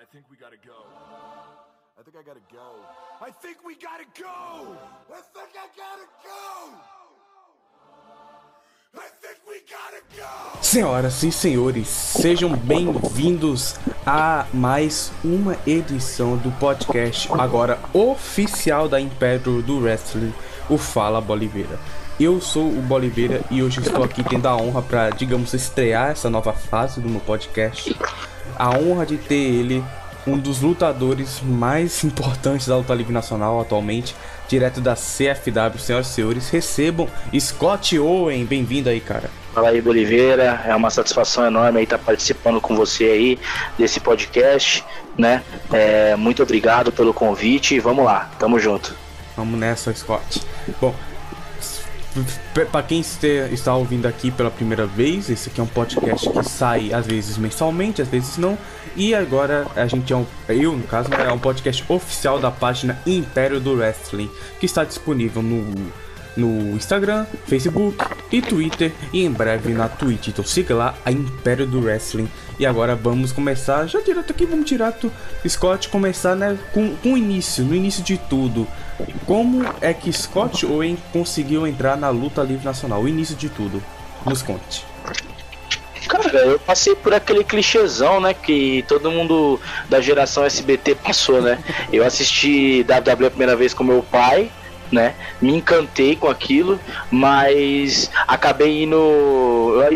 I think we gotta go. I think I gotta go. I think we gotta go! I think I gotta go! I think we gotta go! Senhoras e senhores, sejam bem-vindos a mais uma edição do podcast agora oficial da Império do Wrestling, o Fala Boliveira. Eu sou o Boliveira e hoje estou aqui tendo a honra para, digamos, estrear essa nova fase do meu podcast. A honra de ter ele, um dos lutadores mais importantes da luta livre nacional atualmente, direto da CFW. Senhoras e senhores, recebam Scott Owen. Bem-vindo aí, cara. Fala aí, Boliveira. É uma satisfação enorme estar participando com você aí desse podcast, né? É, muito obrigado pelo convite e vamos lá, tamo junto. Vamos nessa, Scott. Bom, para quem está ouvindo aqui pela primeira vez, esse aqui é um podcast que sai às vezes mensalmente, às vezes não. E agora a gente é um, eu no caso, é um podcast oficial da página Império do Wrestling, que está disponível no no Instagram, Facebook e Twitter e em breve na Twitch. Então siga lá a Império do Wrestling. E agora vamos começar, já direto aqui, vamos direto, Scott, começar né, com, com o início, no início de tudo. Como é que Scott Owen conseguiu entrar na luta livre nacional? O início de tudo. Nos conte. Cara, eu passei por aquele clichêzão, né? Que todo mundo da geração SBT passou, né? Eu assisti WWE a primeira vez com meu pai, né? Me encantei com aquilo, mas acabei indo.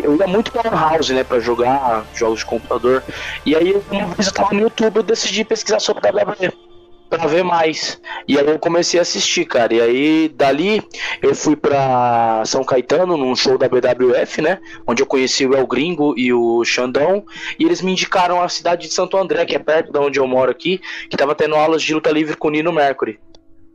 Eu ia muito para house, né? Para jogar jogos de computador. E aí, uma vez eu tava no YouTube, eu decidi pesquisar sobre WWE para ver mais. E aí eu comecei a assistir, cara. E aí dali eu fui para São Caetano num show da BWF, né? Onde eu conheci o El Gringo e o Xandão. E eles me indicaram a cidade de Santo André, que é perto de onde eu moro aqui, que tava tendo aulas de luta livre com o Nino Mercury.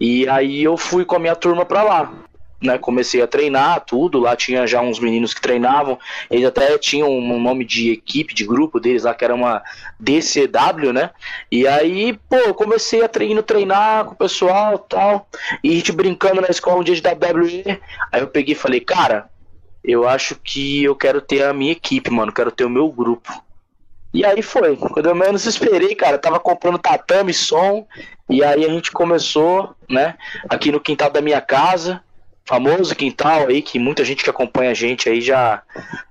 E aí eu fui com a minha turma pra lá. Né, comecei a treinar tudo, lá tinha já uns meninos que treinavam, eles até tinham um nome de equipe, de grupo deles lá, que era uma DCW, né? E aí, pô, eu comecei a treinar, treinar com o pessoal tal, e a gente brincando na escola um dia de WWE. Aí eu peguei e falei, cara, eu acho que eu quero ter a minha equipe, mano, quero ter o meu grupo. E aí foi. Quando eu menos esperei, cara, tava comprando tatame, som. E aí a gente começou, né? Aqui no quintal da minha casa. Famoso quintal aí, que muita gente que acompanha a gente aí já,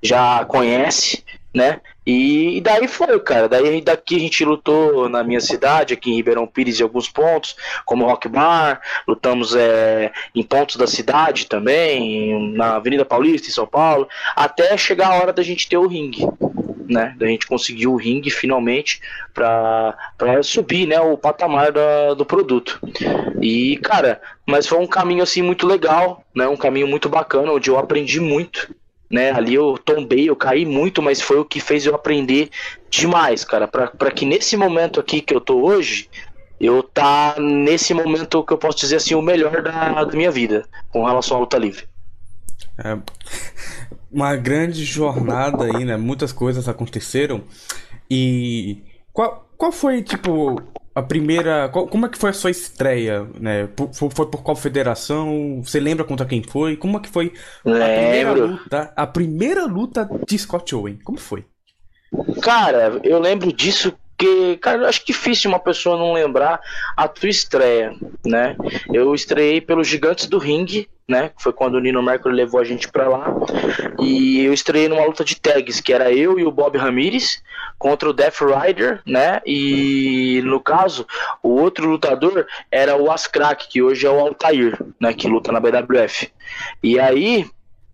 já conhece, né? E, e daí foi, cara. Daí daqui a gente lutou na minha cidade, aqui em Ribeirão Pires, em alguns pontos, como Rock Bar. Lutamos é, em pontos da cidade também, na Avenida Paulista, em São Paulo, até chegar a hora da gente ter o ringue né? Da gente conseguir o ringue finalmente para subir, né? O patamar da, do produto. E, cara, mas foi um caminho assim muito legal, né? Um caminho muito bacana, onde eu aprendi muito. Né, ali eu tombei, eu caí muito, mas foi o que fez eu aprender demais, cara, para que nesse momento aqui que eu tô hoje, eu tá nesse momento que eu posso dizer assim o melhor da, da minha vida com relação à luta livre. É, uma grande jornada aí, né? Muitas coisas aconteceram. E qual, qual foi, tipo, a primeira. Qual, como é que foi a sua estreia, né? Foi, foi, por qual federação? Você lembra contra quem foi? Como é que foi a primeira luta? A primeira luta de Scott Owen? Como foi? Cara, eu lembro disso porque, cara, acho difícil uma pessoa não lembrar a tua estreia, né? Eu estreiei pelos Gigantes do Ring, né? Foi quando o Nino Mercury levou a gente pra lá. E eu estreiei numa luta de tags, que era eu e o Bob Ramirez contra o Death Rider, né? E no caso, o outro lutador era o Ascrack, que hoje é o Altair, né? Que luta na BWF. E aí,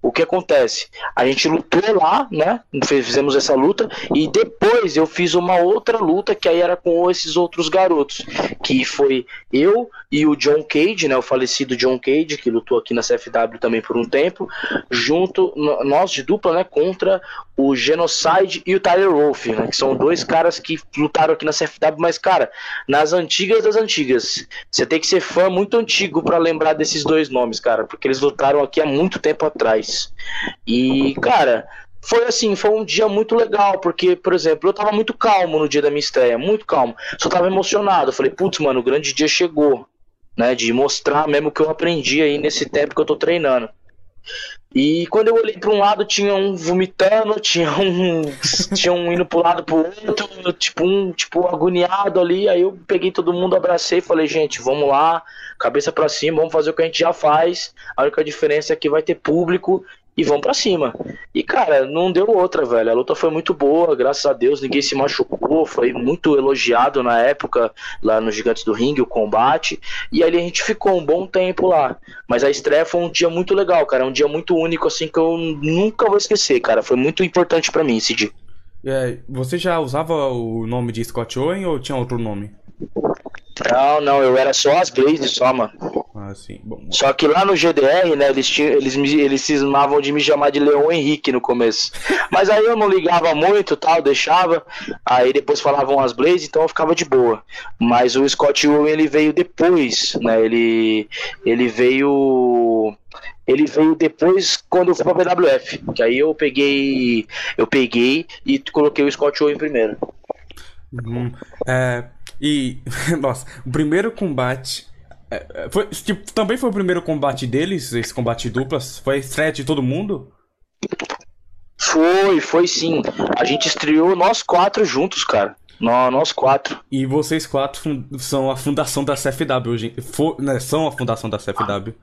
o que acontece? A gente lutou lá, né? Fizemos essa luta e depois eu fiz uma outra luta que aí era com esses outros garotos, que foi eu e o John Cage, né? O falecido John Cage, que lutou aqui na CFW também por um tempo, junto nós de dupla, né? Contra o Genocide e o Tyler Wolf, né? Que são dois caras que lutaram aqui na CFW, mas cara, nas antigas das antigas, você tem que ser fã muito antigo para lembrar desses dois nomes, cara, porque eles lutaram aqui há muito tempo atrás. E, cara, foi assim, foi um dia muito legal, porque, por exemplo, eu tava muito calmo no dia da minha estreia, muito calmo. Só tava emocionado. Falei, putz, mano, o grande dia chegou, né? De mostrar mesmo o que eu aprendi aí nesse tempo que eu tô treinando. E quando eu olhei para um lado, tinha um vomitando, tinha um, tinha um indo pro lado pro outro, tipo um tipo agoniado ali. Aí eu peguei todo mundo, abracei e falei, gente, vamos lá, cabeça para cima, vamos fazer o que a gente já faz. A única diferença é que vai ter público e vão para cima. E cara, não deu outra, velho. A luta foi muito boa, graças a Deus, ninguém se machucou, foi muito elogiado na época lá nos Gigantes do Ringue o combate. E ali a gente ficou um bom tempo lá. Mas a estreia foi um dia muito legal, cara, um dia muito único assim que eu nunca vou esquecer, cara. Foi muito importante para mim esse dia. É, você já usava o nome de Scott Owen ou tinha outro nome? Não, não, eu era só as Blazes só, mano. Ah, sim. Bom, Só que lá no GDR, né, eles, tinham, eles, eles cismavam de me chamar de Leão Henrique no começo. Mas aí eu não ligava muito, tal, deixava. Aí depois falavam as Blazes, então eu ficava de boa. Mas o Scott Owen, ele veio depois, né, ele, ele veio... Ele veio depois quando eu fui pra BWF. Que aí eu peguei. Eu peguei e coloquei o Scott Owen primeiro. Uhum. É, e, nossa, o primeiro combate. é, é, foi, tipo, também foi o primeiro combate deles, esse combate duplas? Foi a estreia de todo mundo? Foi, foi sim. A gente estreou nós quatro juntos, cara. Nó- Nós quatro. E vocês quatro são a fundação da CFW hoje. fo- né, são a fundação da CFW.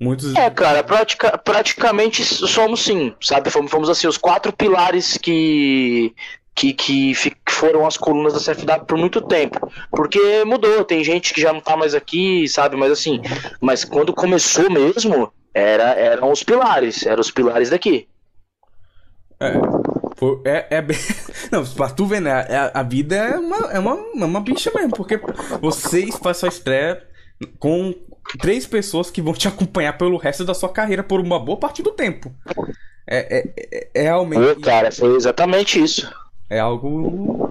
Muitos. É, cara, pratica- praticamente somos sim, sabe? Fomos, fomos assim, os quatro pilares que, que, que foram as colunas da CFW por muito tempo. Porque mudou, tem gente que já não tá mais aqui, sabe? Mas assim, mas quando começou mesmo, era, eram os pilares, eram os pilares daqui. É, é, é bem. Não, pra tu ver, né? A, a vida é uma, é, uma, é uma bicha mesmo, porque vocês fazem sua estreia com três pessoas que vão te acompanhar pelo resto da sua carreira por uma boa parte do tempo. É, é, é, é realmente. Pô, cara, foi exatamente isso. É algo.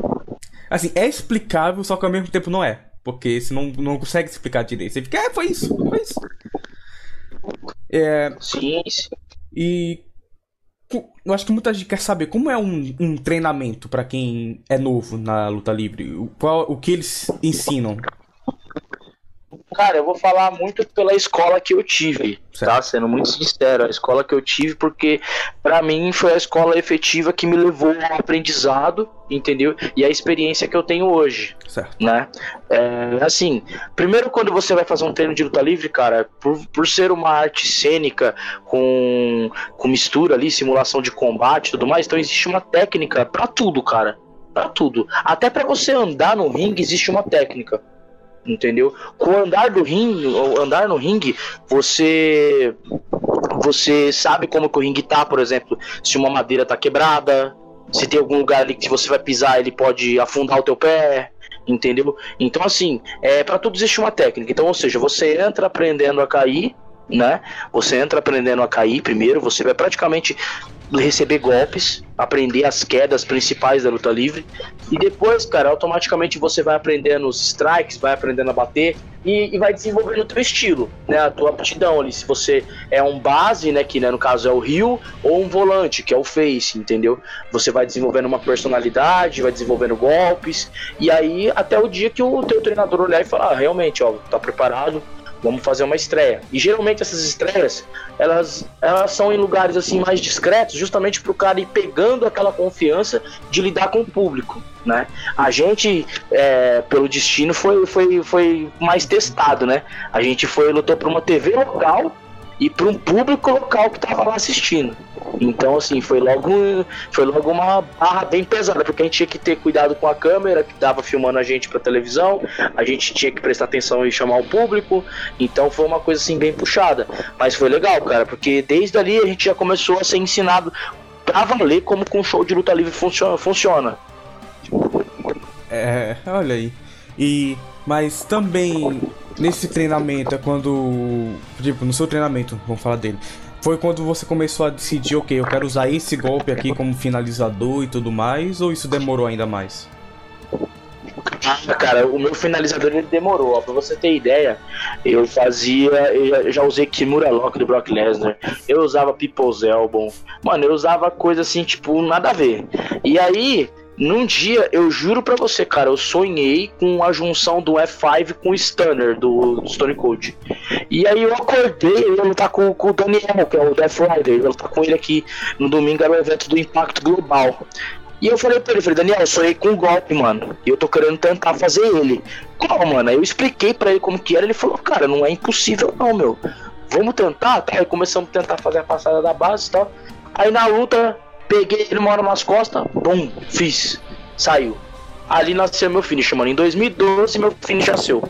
Assim, é explicável, só que ao mesmo tempo não é. Porque você não, não consegue explicar direito. Você fica, é, foi isso, foi isso. É, Sim, sim. e. Eu acho que muita gente quer saber como é um, um treinamento pra quem é novo na luta livre. O, qual, o que eles ensinam. Cara, eu vou falar muito pela escola que eu tive, Certo. tá? Sendo muito sincero, a escola que eu tive, porque pra mim foi a escola efetiva que me levou ao aprendizado, entendeu? E a experiência que eu tenho hoje, Certo. né? É, assim, primeiro quando você vai fazer um treino de luta livre, cara, por, por ser uma arte cênica com, com mistura ali, simulação de combate e tudo mais, então existe uma técnica pra tudo, cara. Pra tudo. Até pra você andar no ringue existe uma técnica. Entendeu? Com o andar do ringue, andar no ringue, você você sabe como que o ringue tá, por exemplo, se uma madeira tá quebrada, se tem algum lugar ali que você vai pisar, ele pode afundar o teu pé, entendeu? Então assim, é para tudo existe uma técnica. Então, ou seja, você entra aprendendo a cair, né? Você entra aprendendo a cair primeiro, você vai praticamente receber golpes, aprender as quedas principais da luta livre e depois, cara, automaticamente você vai aprendendo os strikes, vai aprendendo a bater e, e vai desenvolvendo o teu estilo, né? A tua aptidão ali. Se você é um base, né? Que né, no caso é o Rio, ou um volante, que é o face, entendeu? Você vai desenvolvendo uma personalidade, vai desenvolvendo golpes, e aí até o dia que o teu treinador olhar e falar, ah, realmente, ó, tá preparado, vamos fazer uma estreia. E geralmente essas estreias, elas, elas são em lugares assim mais discretos, justamente pro cara ir pegando aquela confiança de lidar com o público, né? A gente, é, pelo destino, foi, foi, foi mais testado, né? A gente foi lutou para uma TV local e para um público local que tava lá assistindo. Então, assim, foi logo, foi logo uma barra bem pesada, porque a gente tinha que ter cuidado com a câmera que tava filmando a gente pra televisão, a gente tinha que prestar atenção e chamar o público, então foi uma coisa assim bem puxada. Mas foi legal, cara, porque desde ali a gente já começou a ser ensinado pra valer como um show de luta livre funciona. funciona. É, olha aí. E. Mas também nesse treinamento é quando. Tipo, no seu treinamento, vamos falar dele. Foi quando você começou a decidir, ok, eu quero usar esse golpe aqui como finalizador e tudo mais, ou isso demorou ainda mais? Ah, cara, o meu finalizador ele demorou. Ó, pra você ter ideia, eu fazia. Eu já- usei Kimura Lock do Brock Lesnar. Eu usava People's Elbow. Mano, eu usava coisa assim, tipo, nada a ver. E aí, Num dia, eu juro pra você, cara, eu sonhei com a junção do F5 com o Stunner do, do Stone Cold. E aí eu acordei, ele tá com, com o Daniel, que é o Death Rider, ele tá com ele aqui no domingo, era o evento do Impacto Global. E eu falei pra ele, falei, Daniel, eu sonhei com um golpe, mano. E eu tô querendo tentar fazer ele. Como, mano? Aí eu expliquei pra ele como que era, ele falou, cara, não é impossível não, meu. Vamos tentar? Aí começamos a tentar fazer a passada da base e tal. Aí na luta, peguei ele uma hora nas costas, bum, fiz. Saiu. Ali nasceu meu finish, mano. Em 2012 meu finish nasceu.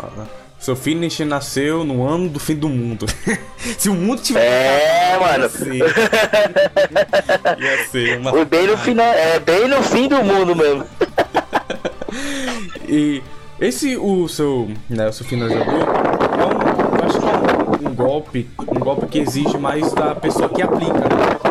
Ah, seu finish nasceu no ano do fim do mundo. Se o mundo tivesse. É, mano. Ia ser, ia ser uma... Foi bem no final, é bem no fim do mundo mesmo. e esse o seu, né, o seu finalizador é um, eu acho que é um, um golpe, um golpe que exige mais da pessoa que aplica, né?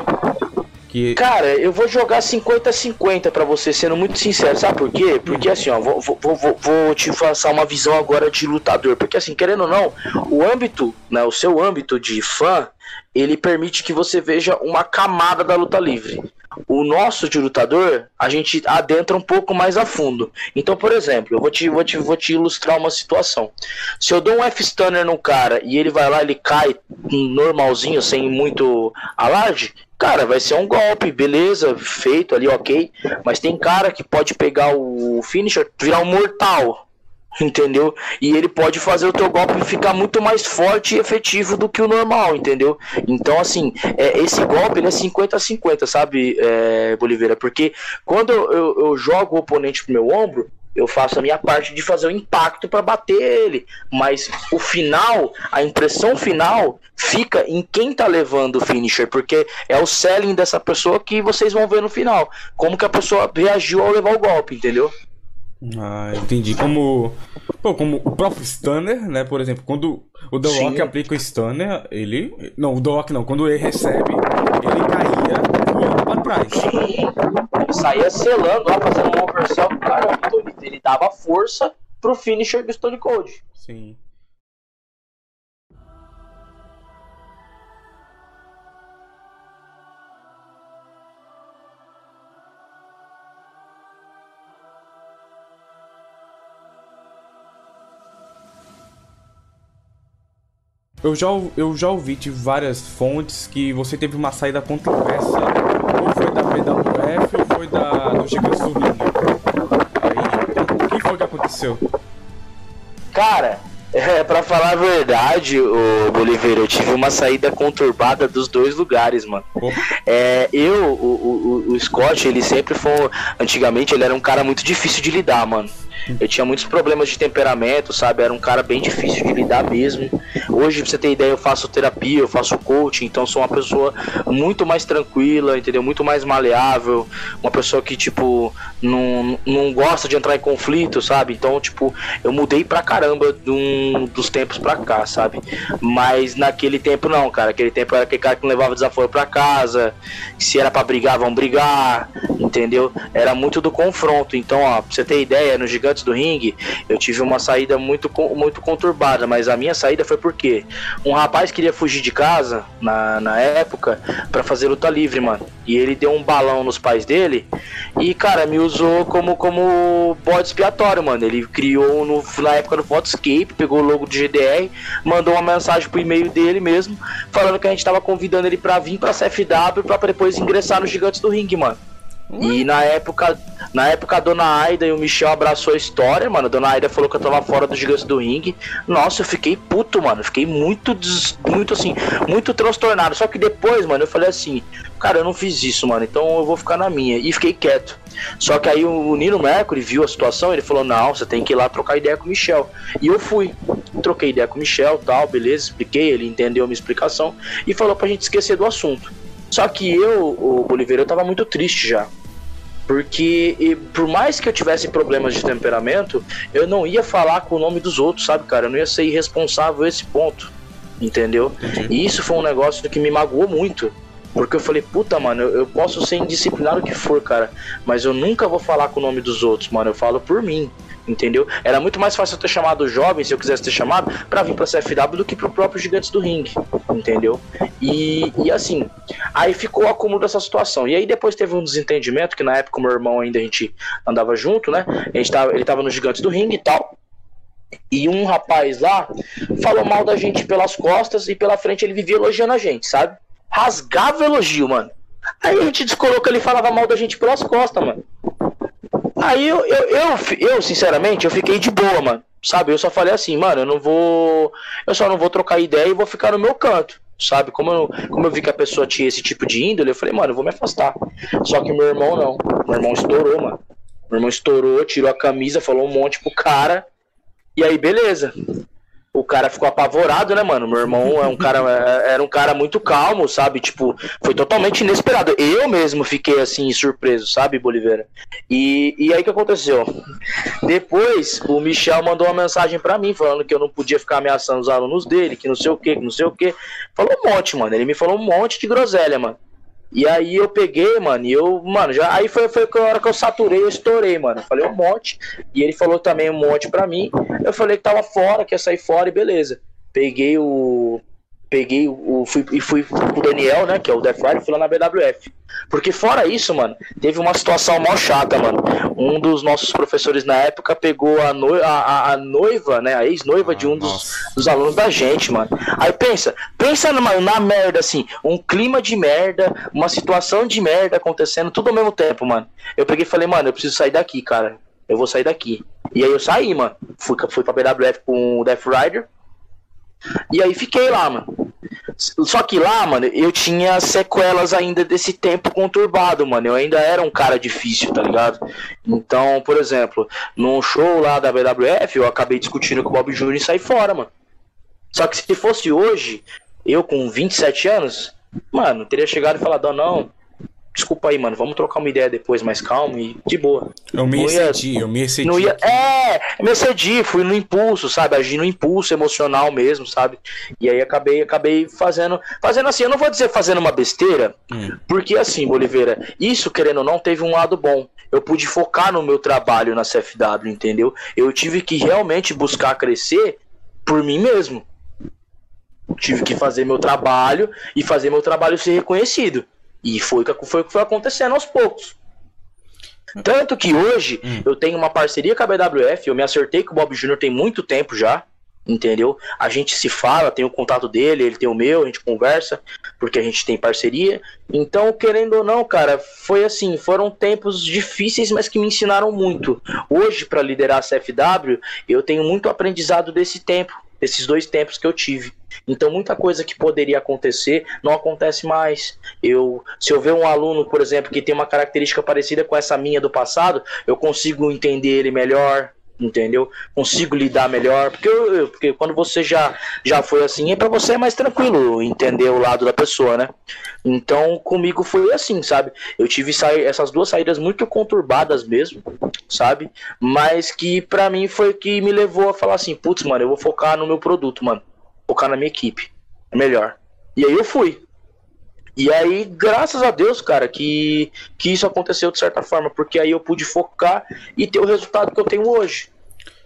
Que Cara, eu vou jogar 50-50 pra você, sendo muito sincero. Sabe por quê? Porque assim, ó, vou, vou, vou, vou te passar uma visão agora de lutador. Porque assim, querendo ou não, o âmbito, né, o seu âmbito de fã, ele permite que você veja uma camada da luta livre. O nosso de lutador, a gente adentra um pouco mais a fundo. Então, por exemplo, eu vou te, vou te, vou te ilustrar uma situação. Se eu dou um F-Stunner no cara e ele vai lá, ele cai normalzinho, sem muito alarde, cara, vai ser um golpe, beleza, feito ali, ok. Mas tem cara que pode pegar o finisher, virar um mortal, entendeu? E ele pode fazer o teu golpe ficar muito mais forte e efetivo do que o normal, entendeu? Então, assim, é, esse golpe é 50 a 50, sabe, é, Boliveira? Porque quando eu, eu, eu jogo o oponente pro meu ombro, eu faço a minha parte de fazer o impacto para bater ele, mas o final, a impressão final fica em quem tá levando o finisher, porque é o selling dessa pessoa que vocês vão ver no final, como que a pessoa reagiu ao levar o golpe, entendeu? Ah, entendi. Como, pô, como o próprio Stunner, né? Por exemplo, quando o The Rock Sim. aplica o Stunner, ele. Não, o The Rock não. Quando ele recebe, ele caía voando pra trás. Ele saía selando lá, fazendo um oversell ele, ele dava força pro finisher do Stone Cold. Sim. Eu já, eu já ouvi de várias fontes que você teve uma saída controversa. Ou foi da BWF ou foi da, do Ringue. Aí, o que foi que aconteceu? Cara, é, pra falar a verdade, o Boliveira, eu tive uma saída conturbada dos dois lugares, mano. É, eu, o, o, o Scott, ele sempre foi. Antigamente, ele era um cara muito difícil de lidar, mano. Eu tinha muitos problemas de temperamento, sabe? Era um cara bem difícil de lidar mesmo. Hoje, pra você ter ideia, eu faço terapia, eu faço coaching, então sou uma pessoa muito mais tranquila, entendeu? Muito mais maleável. Uma pessoa que, tipo, não, não gosta de entrar em conflito, sabe? Então, tipo, eu mudei pra caramba de um- dos tempos pra cá, sabe? Mas naquele tempo não, cara. Aquele tempo era aquele cara que não levava desaforo pra casa. Se era pra brigar, vão brigar, entendeu? Era muito do confronto. Então, ó, pra você ter ideia, no Gigantes do Ringue, eu tive uma saída muito, muito conturbada. Mas a minha saída foi porque um rapaz queria fugir de casa na, na época pra fazer luta livre, mano. E ele deu um balão nos pais dele e, cara, me usou como, como bode expiatório, mano. Ele criou no, na época no Photoscape, pegou o logo do GDR, mandou uma mensagem pro e-mail dele mesmo, falando que a gente tava convidando ele pra vir pra CFW pra depois ingressar no Gigantes do Ringue, mano. E na época, na época a dona Aida e o Michel abraçou a história, mano. A dona Aida falou que eu tava fora do Gigantes do Ringue. Nossa, eu fiquei puto, mano. Fiquei muito, des- muito assim, muito transtornado. Só que depois, mano, eu falei assim, cara, eu não fiz isso, mano. Então eu vou ficar na minha. E fiquei quieto. Só que aí o Nino Mercury viu a situação, ele falou, não, você tem que ir lá trocar ideia com o Michel. E eu fui. Troquei ideia com o Michel tal, beleza, expliquei, ele entendeu a minha explicação e falou pra gente esquecer do assunto. Só que eu, o Oliveira, eu tava muito triste já. Porque e, por mais que eu tivesse problemas de temperamento, eu não ia falar com o nome dos outros, sabe, cara? Eu não ia ser irresponsável a esse ponto. Entendeu? E isso foi um negócio que me magoou muito. Porque eu falei, puta, mano, eu, eu posso ser indisciplinado o que for, cara. Mas eu nunca vou falar com o nome dos outros, mano. Eu falo por mim entendeu? Era muito mais fácil eu ter chamado jovem, se eu quisesse ter chamado, para vir pra CFW do que pro próprio Gigantes do Ring, entendeu? E, e assim, aí ficou o acúmulo dessa situação. E aí depois teve um desentendimento, que na época o meu irmão ainda a gente andava junto, né? A gente tava, ele tava no Gigantes do Ring e tal. E um rapaz lá falou mal da gente pelas costas e pela frente ele vivia elogiando a gente, sabe? Rasgava elogio, mano. Aí a gente descolocou que ele falava mal da gente pelas costas, mano. Aí eu, eu, eu, eu, sinceramente, eu fiquei de boa, mano. Sabe? Eu só falei assim, mano, eu não vou. Eu só não vou trocar ideia e vou ficar no meu canto. Sabe? Como eu, como eu vi que a pessoa tinha esse tipo de índole, eu falei, mano, eu vou me afastar. Só que meu irmão não. Meu irmão estourou, mano. Meu irmão estourou, tirou a camisa, falou um monte pro cara. E aí, beleza o cara ficou apavorado, né, mano? Meu irmão é um cara, é, era um cara muito calmo, sabe? Tipo, foi totalmente inesperado. Eu mesmo fiquei assim, surpreso, sabe, Boliveira? E, e aí que aconteceu? Depois, o Michel mandou uma mensagem para mim, falando que eu não podia ficar ameaçando os alunos dele, que não sei o que, que não sei o que. Falou um monte, mano. Ele me falou um monte de groselha, mano. E aí eu peguei, mano, e eu, mano, já aí foi, foi a hora que eu saturei, eu estourei, mano. Falei um monte. E ele falou também um monte pra mim. Eu falei que tava fora, que ia sair fora e beleza. Peguei o peguei o. Fui, e fui com o Daniel, né? Que é o Death Rider, fui lá na BWF. Porque fora isso, mano, teve uma situação mó chata, mano. Um dos nossos professores na época pegou a, no, a, a noiva, né? A ex-noiva ah, de um dos, dos, alunos da gente, mano. Aí pensa, pensa numa, na merda, assim, um clima de merda, uma situação de merda acontecendo tudo ao mesmo tempo, mano. Eu peguei e falei, mano, eu preciso sair daqui, cara. Eu vou sair daqui. E aí eu saí, mano. Fui, fui pra BWF com o Death Rider. E aí fiquei lá, mano. Só que lá, mano, eu tinha sequelas ainda desse tempo conturbado, mano. Eu ainda era um cara difícil, tá ligado? Então, por exemplo, num show lá da BWF, eu acabei discutindo com o Bob Jr. e saí fora, mano. Só que se fosse hoje, eu com 27 anos, mano, teria chegado e falado, não, desculpa aí, mano, vamos trocar uma ideia depois mais calmo e de boa. Eu me excedi, eu me excedi. Não ia, é, me excedi, fui no impulso, sabe? Agi no impulso emocional mesmo, sabe? E aí acabei, acabei fazendo, fazendo assim, eu não vou dizer fazendo uma besteira, hum. porque assim, Oliveira, isso querendo ou não teve um lado bom. Eu pude focar no meu trabalho na CFW, entendeu? Eu tive que realmente buscar crescer por mim mesmo. Tive que fazer meu trabalho e fazer meu trabalho ser reconhecido. E foi o que foi, foi acontecendo aos poucos. Tanto que hoje hum. eu tenho uma parceria com a BWF, eu me acertei com o Bob Jr. tem muito tempo já, entendeu? A gente se fala, tem o contato dele, ele tem o meu, a gente conversa, porque a gente tem parceria. Então, querendo ou não, cara, foi assim, foram tempos difíceis, mas que me ensinaram muito. Hoje, para liderar a CFW, eu tenho muito aprendizado desse tempo, desses dois tempos que eu tive. Então, muita coisa que poderia acontecer não acontece mais. Eu, se eu ver um aluno, por exemplo, que tem uma característica parecida com essa minha do passado, eu consigo entender ele melhor, entendeu? Consigo lidar melhor, porque, eu, porque quando você já, já foi assim, é para você é mais tranquilo entender o lado da pessoa, né? Então, comigo foi assim, sabe? Eu tive essas duas saídas muito conturbadas mesmo, sabe? Mas que para mim foi que me levou a falar assim, putz, mano, eu vou focar no meu produto, mano focar na minha equipe. É melhor. E aí eu fui. E aí, graças a Deus, cara, que, que isso aconteceu de certa forma, porque aí eu pude focar e ter o resultado que eu tenho hoje,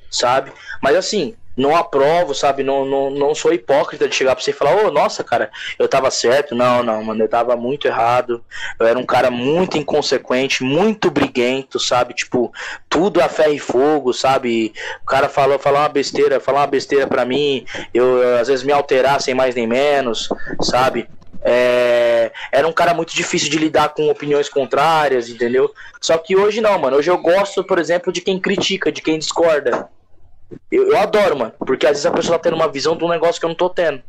sabe? Mas assim, não aprovo, sabe? Não, não, não sou hipócrita de chegar pra você e falar, ô, oh, nossa, cara, eu tava certo. Não, não, mano, eu tava muito errado. Eu era um cara muito inconsequente, muito briguento, sabe? Tipo, tudo a ferro e fogo, sabe? O cara falou, falou uma besteira, falou uma besteira pra mim, eu às vezes me alterar sem mais nem menos, sabe? É, era um cara muito difícil de lidar com opiniões contrárias, entendeu? Só que hoje não, mano. Hoje eu gosto, por exemplo, de quem critica, de quem discorda. Eu, eu adoro, mano. Porque às vezes a pessoa tá tendo uma visão de um negócio que eu não tô tendo.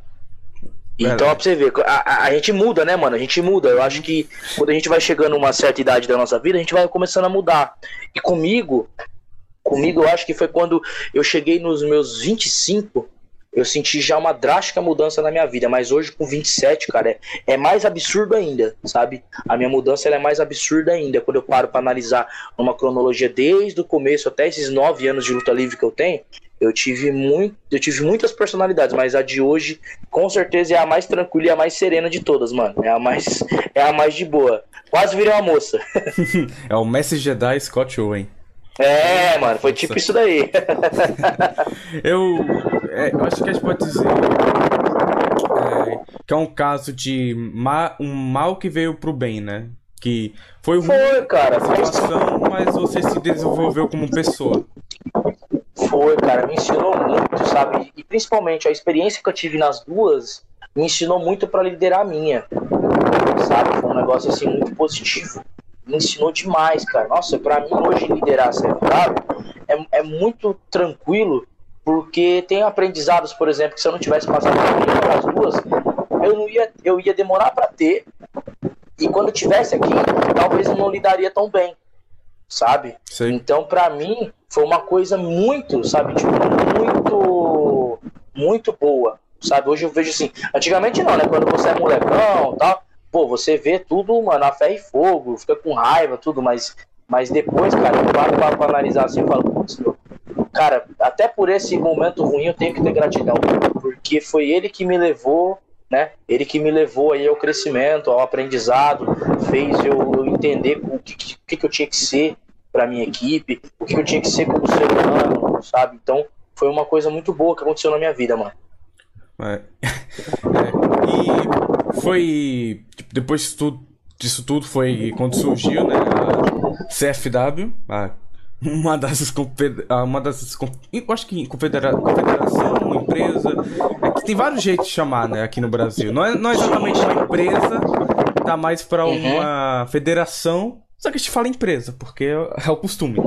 Então, ó, pra você ver, a, a, a, gente muda, né, mano? A gente muda. Eu acho que quando a gente vai chegando a uma certa idade da nossa vida, a gente vai começando a mudar. E comigo, comigo eu acho que foi quando eu cheguei nos meus 25, eu senti já uma drástica mudança na minha vida, mas hoje com 27, cara, é, é mais absurdo ainda, sabe? A minha mudança é mais absurda ainda quando eu paro para analisar uma cronologia desde o começo até esses nove anos de luta livre que eu tenho. Eu tive, muito, eu tive muitas personalidades, mas a de hoje, com certeza, é a mais tranquila e a mais serena de todas, mano. É a mais, é a mais de boa. Quase virei uma moça. é o Messi Jedi Scott Owen. É, mano, foi tipo isso daí. eu, é, eu acho que a gente pode dizer é, que é um caso de ma, um mal que veio pro bem, né? Que foi ruim foi, cara, situação, mas você se desenvolveu como pessoa. Foi, cara, me ensinou muito, sabe? E principalmente a experiência que eu tive nas duas me ensinou muito para liderar a minha, sabe? Foi um negócio assim muito positivo. Me ensinou demais, cara. Nossa, para mim hoje liderar a CFW é, é muito tranquilo, porque tem aprendizados, por exemplo, que se eu não tivesse passado por das duas, eu não ia, eu ia demorar para ter. E quando tivesse aqui, talvez eu não lidaria tão bem sabe? Sim. Então, para mim, foi uma coisa muito, sabe, tipo, muito, muito boa, sabe? Hoje eu vejo assim, antigamente não, né? Quando você é molecão tal, pô, você vê tudo, mano, a ferro e fogo, fica com raiva, tudo, mas, mas depois, cara, eu paro pra, pra analisar assim e falo, putz, meu, cara, até por esse momento ruim eu tenho que ter gratidão, porque foi ele que me levou né? Ele que me levou aí ao crescimento, ao aprendizado, fez eu, entender o que, que, eu tinha que ser para minha equipe, o que eu tinha que ser como ser humano, sabe? Então foi uma coisa muito boa que aconteceu na minha vida, mano. É. E foi tipo, depois disso tudo, disso tudo foi quando surgiu, né? A CFW, a uma das ah, uma das eu acho que confedera, confederação, empresa, é que tem vários jeitos de chamar, né, aqui no Brasil. Não é, não é exatamente uma empresa, tá mais para uhum. uma federação, só que a gente fala empresa, porque é o costume.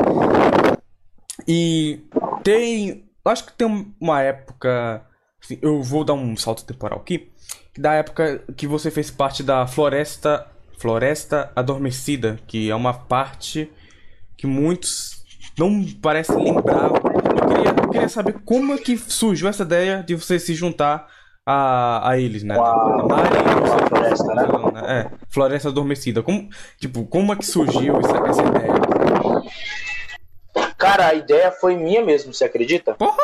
E tem, acho que tem uma época, assim, eu vou dar um salto temporal aqui, da época que você fez parte da Floresta Floresta Adormecida, que é uma parte que muitos não parece lembrar. Eu queria, eu queria saber como é que surgiu essa ideia de você se juntar a, a eles, né? Uau, a Mari, a floresta, né? né? É, Floresta Adormecida. Como, tipo, como é que surgiu essa, essa ideia? Cara, a ideia foi minha mesmo, você acredita? Porra!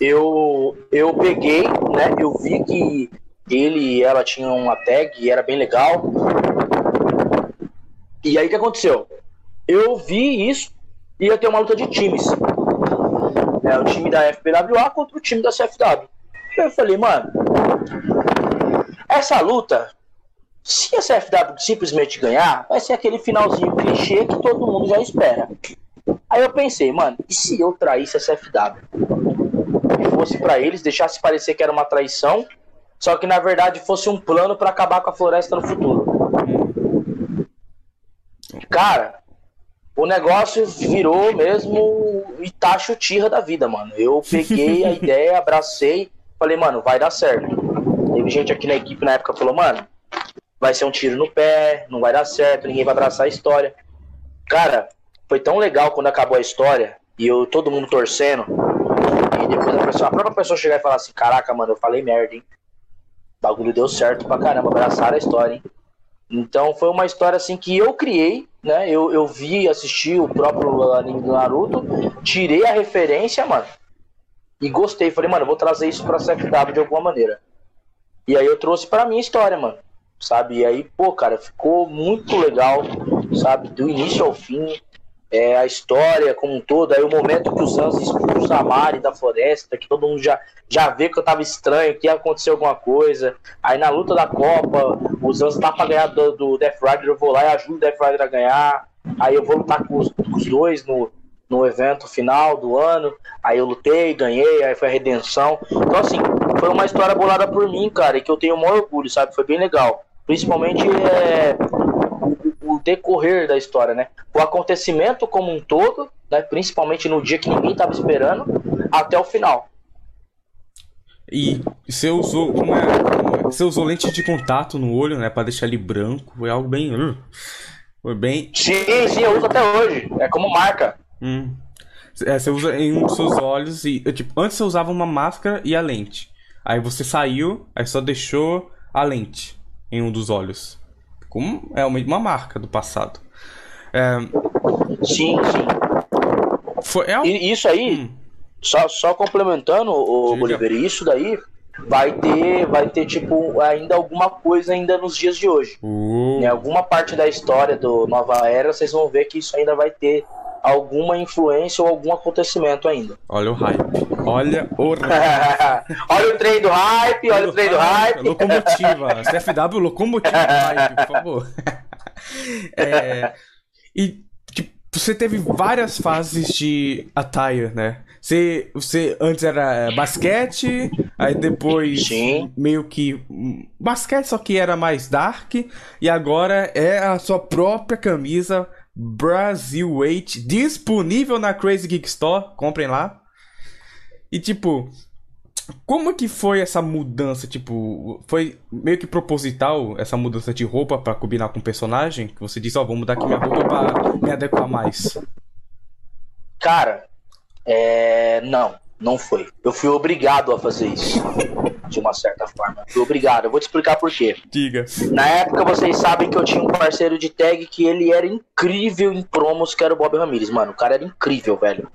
Eu, eu peguei, né? Eu vi que ele e ela tinham uma tag e era bem legal. E aí o que aconteceu? Eu vi isso ia ter uma luta de times. É, o time da FPWA contra o time da CFW. Eu falei, mano, essa luta, se a CFW simplesmente ganhar, vai ser aquele finalzinho clichê que todo mundo já espera. Aí eu pensei, mano, e se eu traísse a CFW? E fosse para eles, deixasse parecer que era uma traição, só que na verdade fosse um plano para acabar com a floresta no futuro. Cara, o negócio virou mesmo Itacho Tira da vida, mano. Eu peguei a ideia, abracei, falei, mano, vai dar certo. Teve gente aqui na equipe na época que falou, mano, vai ser um tiro no pé, não vai dar certo, ninguém vai abraçar a história. Cara, foi tão legal quando acabou a história e eu todo mundo torcendo. E depois a, pessoa, a própria pessoa chegar e falar assim: Caraca, mano, eu falei merda, hein? O bagulho deu certo pra caramba, abraçaram a história, hein? Então foi uma história assim que eu criei, né? Eu, eu vi, assisti o próprio anime do Naruto, tirei a referência, mano, e gostei. Falei, mano, eu vou trazer isso pra CFW de alguma maneira. E aí eu trouxe pra minha história, mano. Sabe? E aí, pô, cara, ficou muito legal, sabe? Do início ao fim é, a história como um todo, aí o momento que o Sans expulsa a Mari da floresta, que todo mundo já, já vê que eu tava estranho, que ia acontecer alguma coisa. Aí na luta da Copa, o Sans tá pra ganhar do, do Death Rider, eu vou lá e ajudo o Death Rider a ganhar. Aí eu vou lutar com os, com os dois no, no evento final do ano. Aí eu lutei, ganhei, aí foi a redenção. Então, assim, foi uma história bolada por mim, cara, e que eu tenho o maior orgulho, sabe? Foi bem legal. Principalmente é, decorrer da história, né? O acontecimento como um todo, né? principalmente no dia que ninguém estava esperando, até o final. E você usou, é, você usou lente de contato no olho, né, para deixar ele branco, foi algo bem, uh, foi bem. Sim, sim, eu uso até hoje, é como marca. Hum. É, você usa em um dos seus olhos e tipo, antes você usava uma máscara e a lente. Aí você saiu, aí só deixou a lente em um dos olhos como é uma marca do passado. É... Sim, sim. Foi, é Isso aí. Hum. Só, só complementando, o Bolívar, isso daí vai ter, vai ter tipo ainda alguma coisa ainda nos dias de hoje. Uh. Em alguma parte da história do Nova Era, vocês vão ver que isso ainda vai ter alguma influência ou algum acontecimento ainda. Olha o hype. Olha o hype. olha o trem do hype, olha o trem do hype. Locomotiva. CFW locomotiva hype, por favor. É, e tipo, você teve várias fases de attire, né? Você, você antes era basquete, aí depois Sim. meio que basquete, só que era mais dark, e agora é a sua própria camisa Brasil Weight disponível na Crazy Geek Store, comprem lá. E tipo, como que foi essa mudança? Tipo, foi meio que proposital essa mudança de roupa para combinar com o personagem? Que você disse, ó, oh, vou mudar aqui minha roupa pra me adequar mais. Cara, é... não, não foi. Eu fui obrigado a fazer isso. De uma certa forma. Fui obrigado. Eu vou te explicar por quê. Diga. Na época, vocês sabem que eu tinha um parceiro de tag que ele era incrível em promos, que era o Bob Ramirez. Mano, o cara era incrível, velho.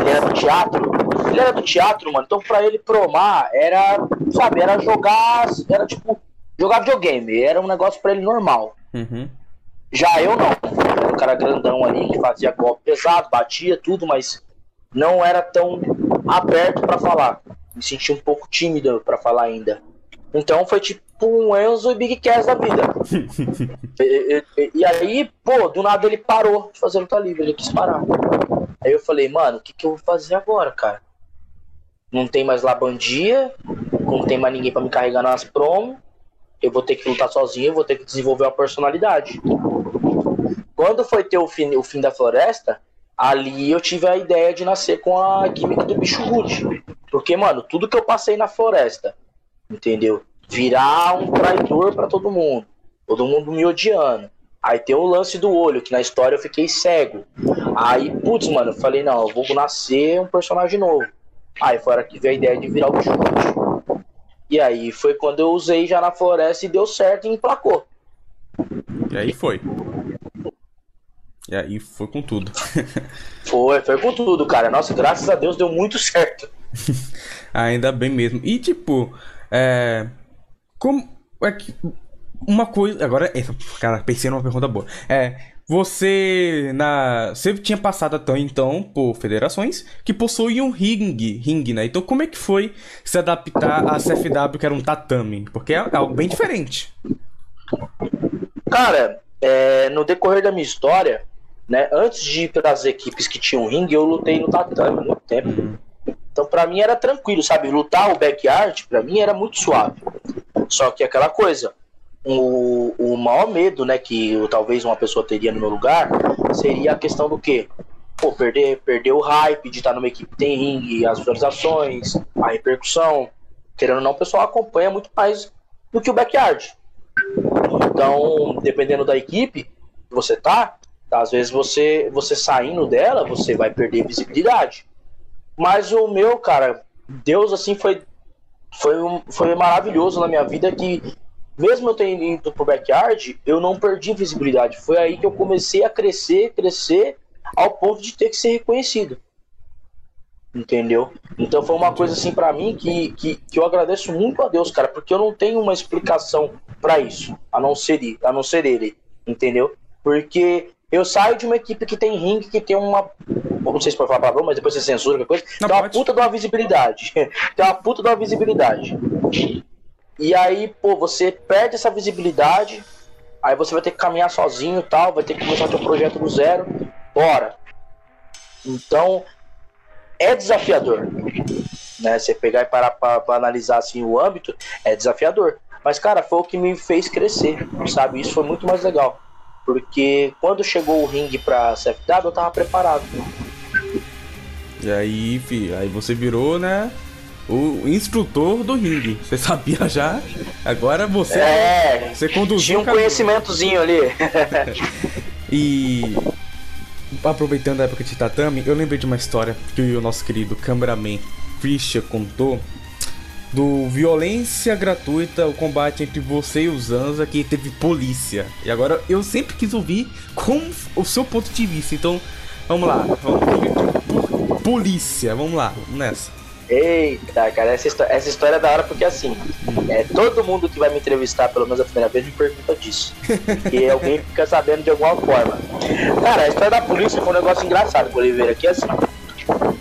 Ele era do teatro. Ele era do teatro, mano. Então, pra ele promar, era, sabe, era jogar. Era tipo, jogar videogame. Era um negócio pra ele normal. Uhum. Já eu não. Era um cara grandão ali que fazia golpe pesado, batia tudo, mas não era tão aberto para falar. Me senti um pouco tímido para falar ainda. Então foi tipo um Enzo e Big Cass da vida. e, e, e, aí, pô, do nada ele parou de fazer luta livre, ele quis parar. Aí eu falei, mano, o que, que eu vou fazer agora, cara? Não tem mais labandia, não tem mais ninguém para me carregar nas promos. Eu vou ter que lutar sozinho, eu vou ter que desenvolver uma personalidade. Quando foi ter o fim, o fim da floresta, ali eu tive a ideia de nascer com a química do bicho rude. Porque, mano, tudo que eu passei na floresta, entendeu? Virar um traidor para todo mundo. Todo mundo me odiando. Aí tem o lance do olho, que na história eu fiquei cego. Aí, putz, mano, eu falei, não, eu vou nascer um personagem novo. Aí foi a que veio a ideia de virar o bicho rude. E aí foi quando eu usei já na floresta e deu certo e emplacou. E aí foi. E aí foi com tudo. foi, foi com tudo, cara. Nossa, graças a Deus deu muito certo. Ainda bem mesmo. E tipo, é. Como. É que. Uma coisa. Agora, essa, cara, pensei numa pergunta boa. É. Você na você tinha passado até então por federações que possuíam ring, ring, né? Então como é que foi se adaptar a CFW que era um tatame? Porque é algo bem diferente. Cara, é, no decorrer da minha história, né? Antes de ir para as equipes que tinham ringue, eu lutei no tatame muito tempo. Uhum. Então, para mim era tranquilo, sabe? Lutar o backyard, para mim era muito suave. Só que aquela coisa, o, o maior medo, né, que talvez uma pessoa teria no meu lugar, seria a questão do quê? Pô, perder, perder o hype de estar numa equipe que tem ringue, as visualizações, a repercussão. Querendo ou não, o pessoal acompanha muito mais do que o backyard. Então, dependendo da equipe que você tá, às vezes você, você saindo dela, você vai perder visibilidade. Mas o meu, cara, Deus assim foi foi, um, foi maravilhoso na minha vida que mesmo eu tendo ido pro backyard, eu não perdi visibilidade. Foi aí que eu comecei a crescer, crescer ao ponto de ter que ser reconhecido. Entendeu? Então foi uma coisa assim para mim que, que, que eu agradeço muito a Deus, cara, porque eu não tenho uma explicação para isso, a não ser a não ser ele, entendeu? Porque eu saio de uma equipe que tem ringue, que tem uma. Não sei se pode falar palavrão, mas depois você censura qualquer coisa. Não, tem uma puta de uma visibilidade. tem uma puta de uma visibilidade. E aí, pô, você perde essa visibilidade. Aí você vai ter que caminhar sozinho e tal. Vai ter que começar seu projeto do zero. Bora. Então, é desafiador. Né? Você pegar e parar pra, pra analisar assim o âmbito, é desafiador. Mas, cara, foi o que me fez crescer, sabe? Isso foi muito mais legal. Porque quando chegou o ringue pra CFW, eu tava preparado. E aí, fi, aí você virou, né? O instrutor do ringue. Você sabia já? Agora você. É, você conduziu. Tinha um conhecimentozinho ali. e. Aproveitando a época de tatame, eu lembrei de uma história que o nosso querido cameraman Fischer contou do violência gratuita, o combate entre você e o Zanza, que teve polícia. E agora eu sempre quis ouvir com o seu ponto de vista. Então, vamos lá. Vamos, polícia. Vamos lá, vamos nessa. Eita, cara, essa história, essa história é da hora porque assim, é, todo mundo que vai me entrevistar, pelo menos a primeira vez, me pergunta disso. Porque alguém fica sabendo de alguma forma. Cara, a história da polícia foi um negócio engraçado, Oliveira, que assim,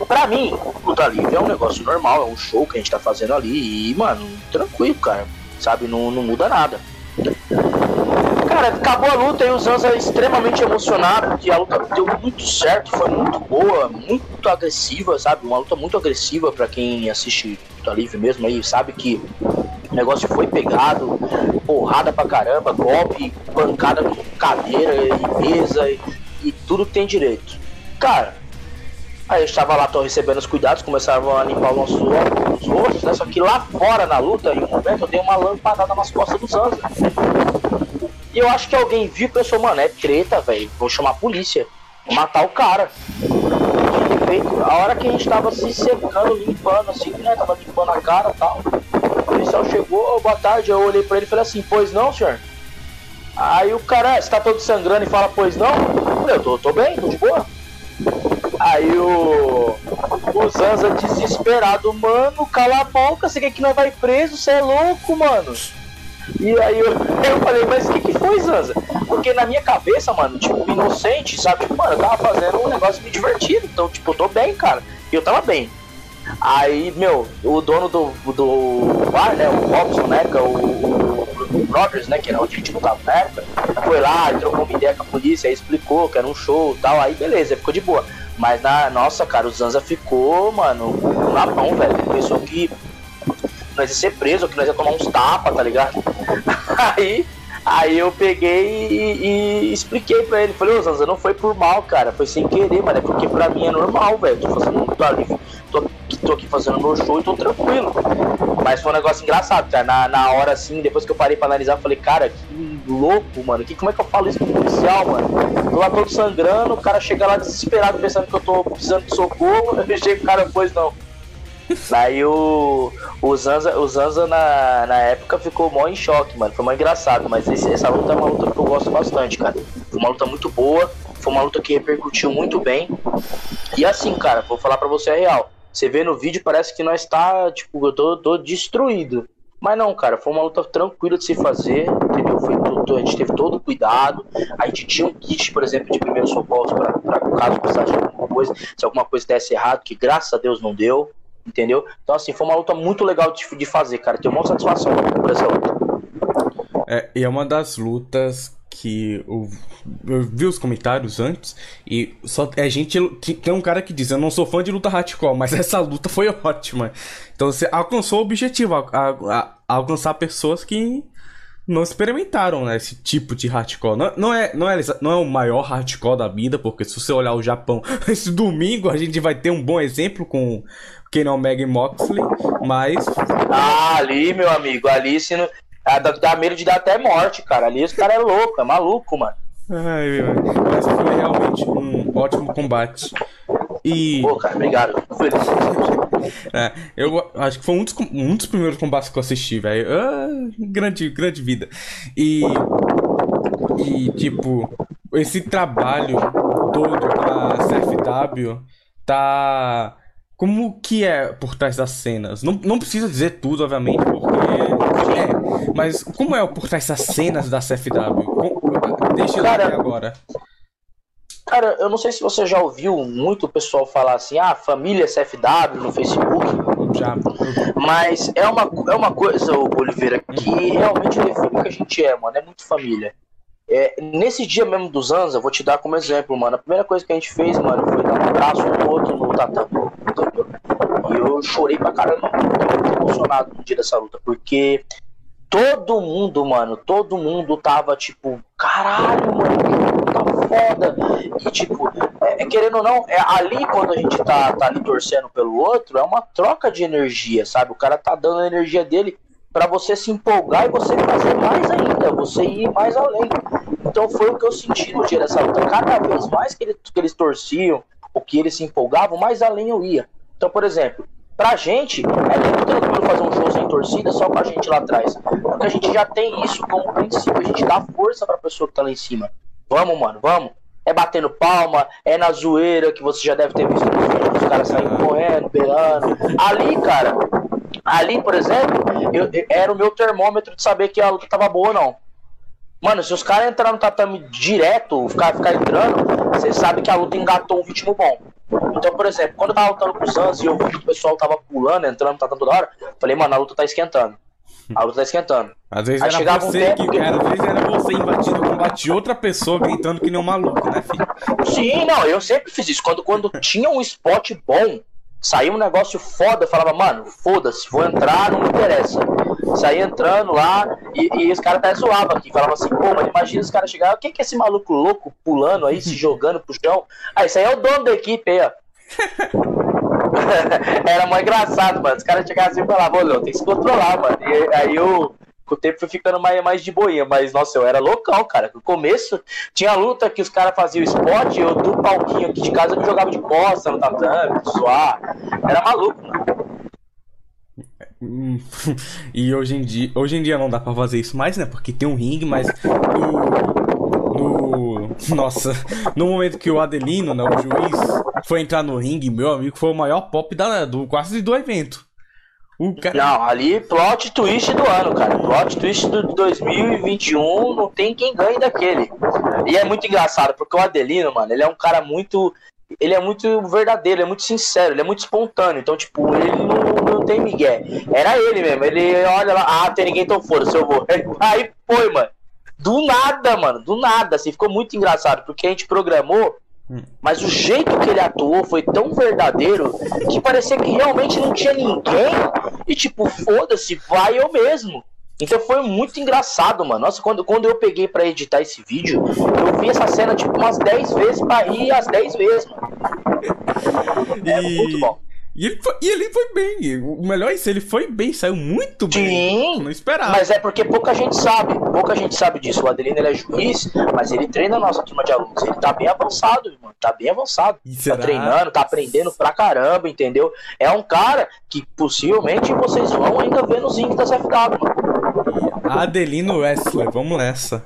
pra mim, luta livre é um negócio normal, é um show que a gente tá fazendo ali e, mano, tranquilo, cara. Sabe, não, não muda nada. Cara, acabou a luta e o Zanza extremamente emocionado, porque a luta deu muito certo, foi muito boa, muito agressiva, sabe? Uma luta muito agressiva para quem assiste luta livre mesmo aí, sabe que o negócio foi pegado, porrada pra caramba, golpe, pancada com cadeira e mesa e, e tudo que tem direito. Cara, Aí eu estava lá, tô recebendo os cuidados, começavam a limpar o nosso os rostos, né? Só que lá fora na luta, em um momento, eu dei uma lampadada nas costas do Zanza. E eu acho que alguém viu e pensou, mano, é treta, velho. Vou chamar a polícia. Vou matar o cara. Feito. A hora que a gente tava se secando, limpando, assim, né? Tava limpando a cara e tal. O policial chegou, boa tarde. Eu olhei pra ele e falei assim, pois não, senhor? Aí o cara, você tá todo sangrando e fala, pois não? Eu tô, tô bem, tô de boa. Aí o. O Zanza desesperado, mano, cala a boca, você quer que nós vai preso? Você é louco, mano. E aí eu, eu falei, mas o que, que foi, Zanza? Porque na minha cabeça, mano, tipo, inocente, sabe? Tipo, mano, eu tava fazendo um negócio me divertido. Então, tipo, eu tô bem, cara. E eu tava bem. Aí, meu, o dono do, do bar, né, o Robson, né, que é o, o, Brothers, né, que era onde a gente lutava na época, foi lá, trocou uma ideia com a polícia, aí explicou que era um show e tal, aí beleza, ficou de boa. Mas na nossa, cara, o Zanza ficou, mano, na mão, velho. Pensou que nós ia ser preso, que nós ia tomar uns tapas, tá ligado? Aí, aí eu peguei e, e expliquei pra ele. Falei, ô Zanza, não foi por mal, cara. Foi sem querer, mano. É porque pra mim é normal, velho. Tô fazendo tô ali, tô, tô aqui fazendo meu show e tô tranquilo. Mas foi um negócio engraçado, cara. Na, na hora, assim, depois que eu parei pra analisar, falei, cara, que louco, mano. Que, como é que eu falo isso pro policial, mano? Tô lá todo sangrando, o cara chega lá desesperado pensando que eu tô precisando de socorro. Eu chego, cara, pois não. Aí o, o Zanza, o Zanza na, na época ficou mó em choque, mano. Foi mó engraçado, mas esse, essa luta é uma luta que eu gosto bastante, cara. Foi uma luta muito boa, foi uma luta que repercutiu muito bem. E assim, cara, vou falar pra você a real. Você vê no vídeo, parece que nós tá, tipo, eu tô, tô destruído. Mas não, cara, foi uma luta tranquila de se fazer, entendeu? Foi tudo, a gente teve todo o cuidado. A gente tinha um kit, por exemplo, de primeiro socorro para caso precisasse de alguma coisa, se alguma coisa desse errado, que graças a Deus não deu entendeu? Então, assim, foi uma luta muito legal de, de fazer, cara. Tenho uma satisfação por essa luta. É, e é uma das lutas que eu, eu, vi os comentários antes e só é gente que tem um cara que diz eu não sou fã de luta hardcore mas essa luta foi ótima então você alcançou o objetivo a, a, a alcançar pessoas que não experimentaram né, esse tipo de hardcore não, não, é, não, é, não é o maior hardcore da vida porque se você olhar o Japão esse domingo a gente vai ter um bom exemplo com quem não Meg Moxley, mas. Ah, ali, meu amigo, ali se não. Ah, dá, dá medo de dar até morte, cara. Ali esse cara é louco, é maluco, mano. Ai. Mas foi realmente um ótimo combate. E. Pô, cara, obrigado. É, eu acho que foi um dos, um dos primeiros combates que eu assisti, velho. Ah, grande, grande vida. E. E, tipo, esse trabalho todo pra CFW tá como que é por trás das cenas? Não, não precisa dizer tudo, obviamente, porque. É, mas como é por trás das cenas da CFW? Deixa eu cara, agora. Cara, eu não sei se você já ouviu muito o pessoal falar assim, ah, família CFW no Facebook. Já. Mas é uma, é uma coisa, Oliveira, que realmente define o que a gente é, mano. É muito família. É, nesse dia mesmo dos Zanza, vou te dar como exemplo, mano. A primeira coisa que a gente fez, mano, foi dar um abraço um outro no tatame. E eu chorei pra caramba, tô muito emocionado no dia dessa luta, porque todo mundo, mano, todo mundo tava tipo, caralho, mano, E tipo, é, é, querendo ou não, é ali quando a gente tá, tá ali torcendo pelo outro, é uma troca de energia, sabe? O cara tá dando a energia dele para você se empolgar e você fazer mais ainda, você ir mais além. Então foi o que eu senti no dia dessa luta. Cada vez mais que, eles, que eles torciam, ou que eles se empolgavam, mais além eu ia. Então, por exemplo, pra gente, é muito tranquilo fazer um show sem torcida só com a gente lá atrás. Porque a gente já tem isso como princípio, a gente dá força pra pessoa que tá lá em cima. Vamos, mano, vamos. é batendo palma, é na zoeira, que você já deve ter visto nos vídeos, os caras saindo correndo, beirando. Ali, cara, ali, por exemplo, eu, eu- era o meu termômetro de saber que a luta tava boa ou não. Mano, se os caras entraram no tatame direto, ficar, ficar entrando, você sabe que a luta engatou um ritmo bom. Então, por exemplo, quando eu tava lutando com o Sans e eu vi que o pessoal tava pulando, entrando, tá toda hora, falei, mano, a luta tá esquentando. A luta tá esquentando. Às vezes Aí era um você tempo que, cara, às vezes era você invadindo combate outra pessoa gritando que nem um maluco, né, filho? Sim, não, eu sempre fiz isso. Quando, quando tinha um spot bom, saía um negócio foda, eu falava, mano, foda-se, vou entrar, não me interessa. Saía entrando lá e, e os caras até zoavam aqui. Falavam assim, pô, mas imagina os caras chegarem, o que que é esse maluco louco pulando aí, se jogando pro chão? Ah, isso aí é o dono da equipe aí, ó. Era mó engraçado, mano. Os caras chegavam assim e falavam, Leão, tem que se controlar, mano. E aí eu, com o tempo, fui ficando mais, mais de boinha. Mas, nossa, eu era loucão, cara. No começo, tinha luta que os caras faziam spot, eu do palquinho aqui de casa eu jogava de costa no tatame, suar. Era maluco, mano. Hum, e hoje em dia, hoje em dia não dá pra fazer isso mais, né? Porque tem um ringue, mas no nossa, no momento que o Adelino, né, o juiz, foi entrar no ringue, meu amigo, foi o maior pop da, do quase do evento. Cara, Não, ali, plot twist do ano, cara. Plot twist do 2021, não tem quem ganhe daquele. E é muito engraçado, porque o Adelino, mano, ele é um cara muito. Ele é muito verdadeiro, é muito sincero, ele é muito espontâneo. Então, tipo, ele não, não tem migué. Era ele mesmo. Ele olha lá, ah, tem ninguém, então foda-se, eu vou. Aí foi, mano. Do nada, mano, do nada. Assim, ficou muito engraçado, porque a gente programou, mas o jeito que ele atuou foi tão verdadeiro que parecia que realmente não tinha ninguém. E tipo, foda-se, vai eu mesmo. Então foi muito engraçado, mano. Nossa, quando, quando eu peguei pra editar esse vídeo, eu vi essa cena tipo umas 10 vezes pra rir as 10 vezes, mano. É e, muito bom. E ele, foi, e ele foi bem. O melhor é isso, ele foi bem, saiu muito bem. Sim, Não esperava. Mas é porque pouca gente sabe, pouca gente sabe disso. O Adelino ele é juiz, mas ele treina a nossa turma de alunos. Ele tá bem avançado, irmão. Tá bem avançado. Tá treinando, tá aprendendo pra caramba, entendeu? É um cara que possivelmente vocês vão ainda ver nos índices da CFW, mano. Adelino Wessler, vamos nessa.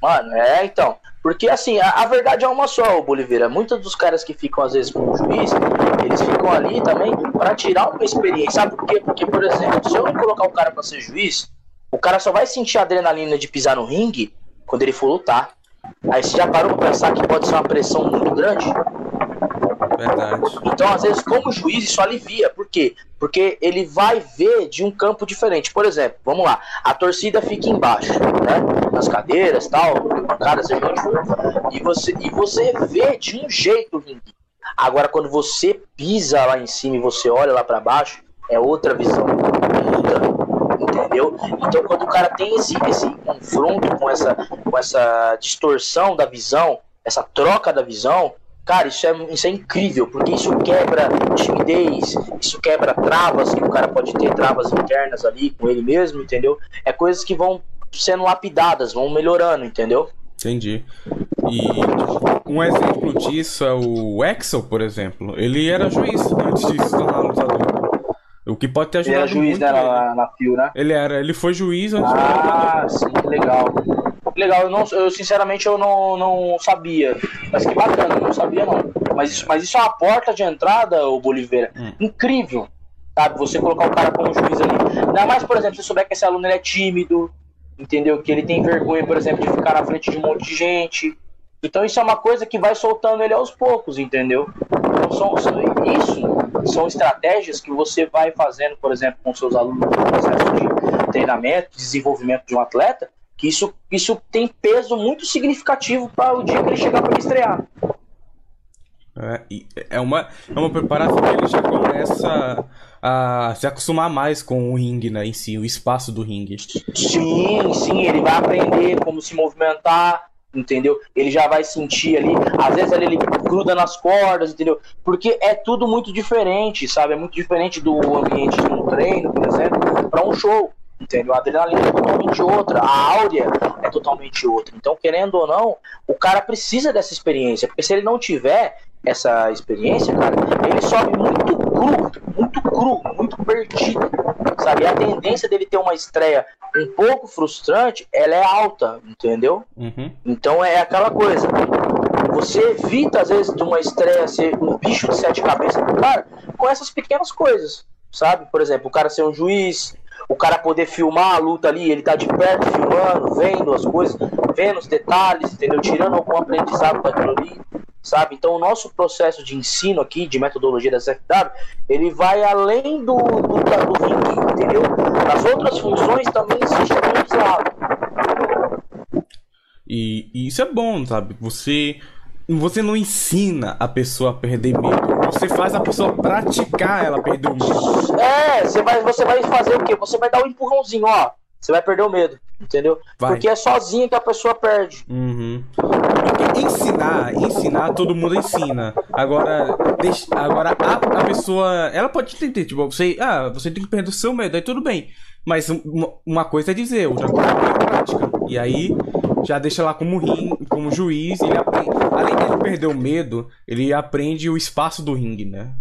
Mano, é então. Porque assim, a, a verdade é uma só, Boliveira. Muitos dos caras que ficam às vezes com o juiz, eles ficam ali também pra tirar uma experiência. Sabe por quê? Porque, por exemplo, se eu não colocar o cara pra ser juiz, o cara só vai sentir a adrenalina de pisar no ringue quando ele for lutar. Aí você já parou pra pensar que pode ser uma pressão muito grande? Verdade. Então, às vezes, como juiz, isso alivia. Por quê? Porque ele vai ver de um campo diferente. Por exemplo, vamos lá, a torcida fica embaixo, né? Nas cadeiras, tal, bancadas, seja onde. E você, e você vê de um jeito o. Agora, quando você pisa lá em cima e você olha lá pra baixo, é outra visão. Entendeu? Então, quando o cara tem esse, esse confronto com essa, com essa distorção da visão, essa troca da visão, Cara, isso é, isso é incrível, porque isso quebra timidez, isso quebra travas, que o cara pode ter travas internas ali com ele mesmo, entendeu? É coisas que vão sendo lapidadas, vão melhorando, entendeu? Entendi. E um exemplo disso é o Axel, por exemplo. Ele era juiz antes de se tornar lutador. O que pode ter Ele ajudado era juiz né, ele. na, na FIO, né? Ele era, ele foi juiz antes de virar lutador. Ah, sim, que legal. Legal, eu, não, eu sinceramente eu não, não sabia. Mas que bacana, eu não sabia não. Mas, isso- mas isso é uma porta de entrada, o Boliveira. Hum. Incrível. Sabe, você colocar o cara como juiz ali. Ainda mais, por exemplo, se souber que esse aluno é tímido, entendeu? Que ele tem vergonha, por exemplo, de ficar na frente de um monte de gente. Então isso é uma coisa que vai soltando ele aos poucos, entendeu? Então são, são- isso são estratégias que você vai fazendo, por exemplo, com seus alunos no processo de treinamento, desenvolvimento de um atleta, que isso, isso tem peso muito significativo para o dia que ele chegar para estrear. É, é uma, é uma preparação que ele já começa a se acostumar mais com o ringue, né, em si, o espaço do ringue. Sim, sim, ele vai aprender como se movimentar, entendeu? Ele já vai sentir ali, às vezes ele gruda nas cordas, entendeu? Porque é tudo muito diferente, sabe? É muito diferente do ambiente de um treino, por exemplo, para um show. Entendeu? A adrenalina é totalmente outra, a áurea é totalmente outra. Então, querendo ou não, o cara precisa dessa experiência, porque se ele não tiver essa experiência, cara, ele sobe muito cru, muito cru, muito perdido, sabe? E a tendência dele ter uma estreia um pouco frustrante, ela é alta, entendeu? Uhum. Então é aquela coisa. Você evita, às vezes, de uma estreia ser um bicho de sete cabeças pro cara com essas pequenas coisas, sabe? Por exemplo, o cara ser um juiz, o cara poder filmar a luta ali, ele tá de perto filmando, vendo as coisas, vendo os detalhes, entendeu? Tirando algum aprendizado daquilo ali, sabe? Então o nosso processo de ensino aqui, de metodologia da CFW, ele vai além do, do, do entendeu? Nas outras funções também existe aprendizado. E, e isso é bom, sabe? Você você não ensina a pessoa a perder medo. Você faz a pessoa praticar ela perder o medo. É, você vai, você vai fazer o quê? Você vai dar um empurrãozinho, ó. Você vai perder o medo, entendeu? Vai. Porque é sozinho que a pessoa perde. Uhum. Ensinar, ensinar, todo mundo ensina. Agora, deixa, agora a, a pessoa, ela pode entender, tipo, você, ah, você tem que perder o seu medo, aí tudo bem. Mas uma, uma coisa é dizer, outra coisa é prática. E aí já deixa lá como rim, como juiz, ele aprende, perder o medo, ele aprende o espaço do ringue, né?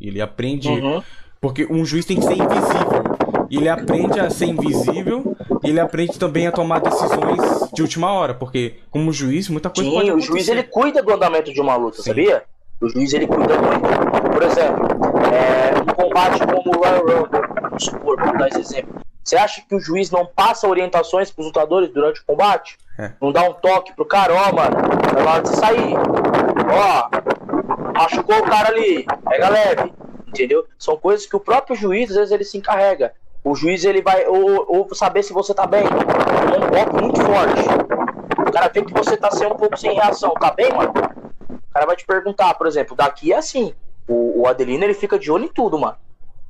Ele aprende uhum. porque um juiz tem que ser invisível. E ele aprende a ser invisível e ele aprende também a tomar decisões de última hora, porque como juiz, muita coisa Sim, pode acontecer. o juiz ele cuida do andamento de uma luta, Sim. sabia? O juiz ele cuida muito. Por exemplo, é, um combate como o Royal Rumble, vamos supor, vamos dar esse exemplo. Você acha que o juiz não passa orientações para os lutadores durante o combate? É. Não dá um toque pro cara, ó, mano, hora de sair. Ó, machucou o cara ali, pega leve, entendeu? São coisas que o próprio juiz, às vezes, ele se encarrega. O juiz, ele vai, ou, ou saber se você tá bem, um golpe muito forte. O cara vê que você tá sendo um pouco sem reação, tá bem, mano? O cara vai te perguntar, por exemplo, daqui é assim. O, o Adelino, ele fica de olho em tudo, mano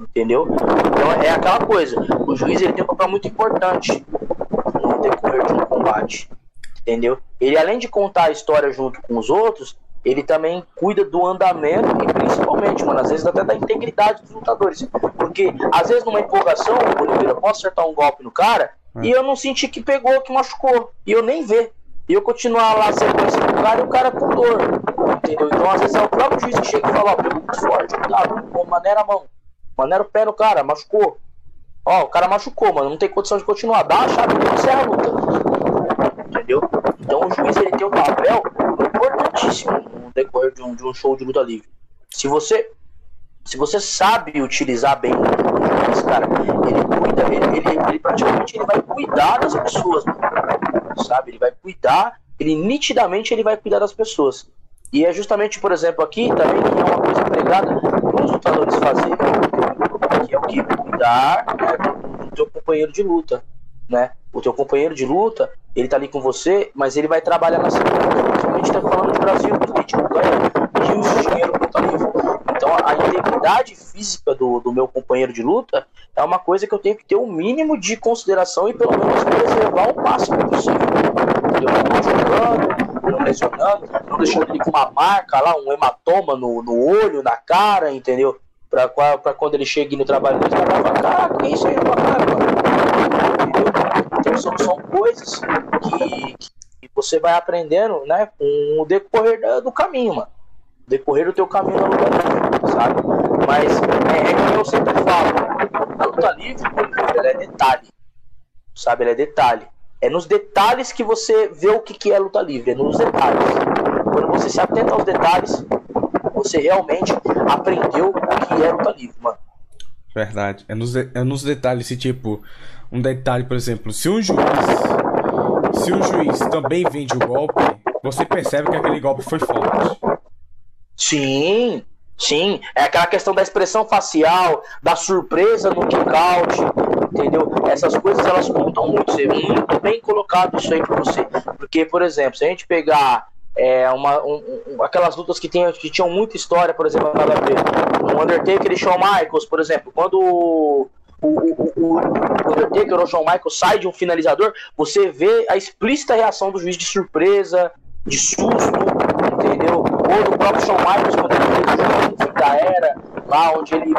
entendeu? Então é aquela coisa, o juiz ele tem um papel muito importante no decorrer de um combate, entendeu? Ele além de contar a história junto com os outros, ele também cuida do andamento e principalmente, mano, às vezes até da integridade dos lutadores, porque às vezes numa empolgação, Oliveira, eu posso acertar um golpe no cara hum. e eu não senti que pegou, que machucou, e eu nem ver. E eu continuar lá sequência do cara e o cara com dor. Entendeu? Então, às vezes é o próprio juiz que chega e fala, ó, pegou muito forte, cuidado, maneira a mão. Maneira o pé no cara, machucou. Ó, o cara machucou, mano. Não tem condição de continuar. Dá a chave e encerra a luta. Entendeu? Então o juiz ele tem um papel importantíssimo decorrer de um, de um show de luta livre. Se você se você sabe utilizar bem juiz, cara, ele cuida, ele, ele, ele, praticamente ele vai cuidar das pessoas, sabe? Ele vai cuidar, ele nitidamente ele vai cuidar das pessoas. E é justamente, por exemplo, aqui também que é uma coisa pregada os lutadores fazerem, que é o que? Cuidar né, do teu companheiro de luta. Né? O teu companheiro de luta, ele tá ali com você, mas ele vai trabalhar na segunda. Principalmente tá falando de Brasil, que a gente ganha rios de dinheiro luta livre. Então a integridade física do, do meu companheiro de luta é uma coisa que eu tenho que ter o um mínimo de consideração e pelo menos preservar o máximo possível. Eu não jogando, não lesionando, não deixando ele com uma marca lá, um hematoma no, no olho, na cara, entendeu? Pra, pra quando ele chega no trabalho ele vai falar, caraca, que é isso aí na tua cara, mano? Entendeu? Então são, são coisas que, que você vai aprendendo, né, com o decorrer do caminho, mano decorrer do teu caminho na luta livre, sabe? Mas é, é como eu sempre falo, a luta livre, ela é detalhe, sabe? Ela é detalhe. É nos detalhes que você vê o que, que é luta livre, é nos detalhes. Quando você se atenta aos detalhes, você realmente aprendeu o que é luta livre, mano. Verdade. É nos, é nos detalhes, se tipo, um detalhe, por exemplo, se um juiz. Se um juiz também vende o golpe, você percebe que aquele golpe foi forte. Sim, sim. É aquela questão da expressão facial, da surpresa no kick-out, entendeu? Essas coisas elas contam muito. Ser muito bem colocado isso aí pra você. Porque, por exemplo, se a gente pegar é, uma, um, um, aquelas lutas que, tem, que tinham muita história, por exemplo, o Undertaker e Shawn Michaels, por exemplo, quando o, o, o, o Undertaker ou Shawn Michaels sai de um finalizador, você vê a explícita reação do juiz de surpresa, de susto, entendeu? Ou do próprio Shawn Michaels, quando ele fez o fim da era, lá onde ele,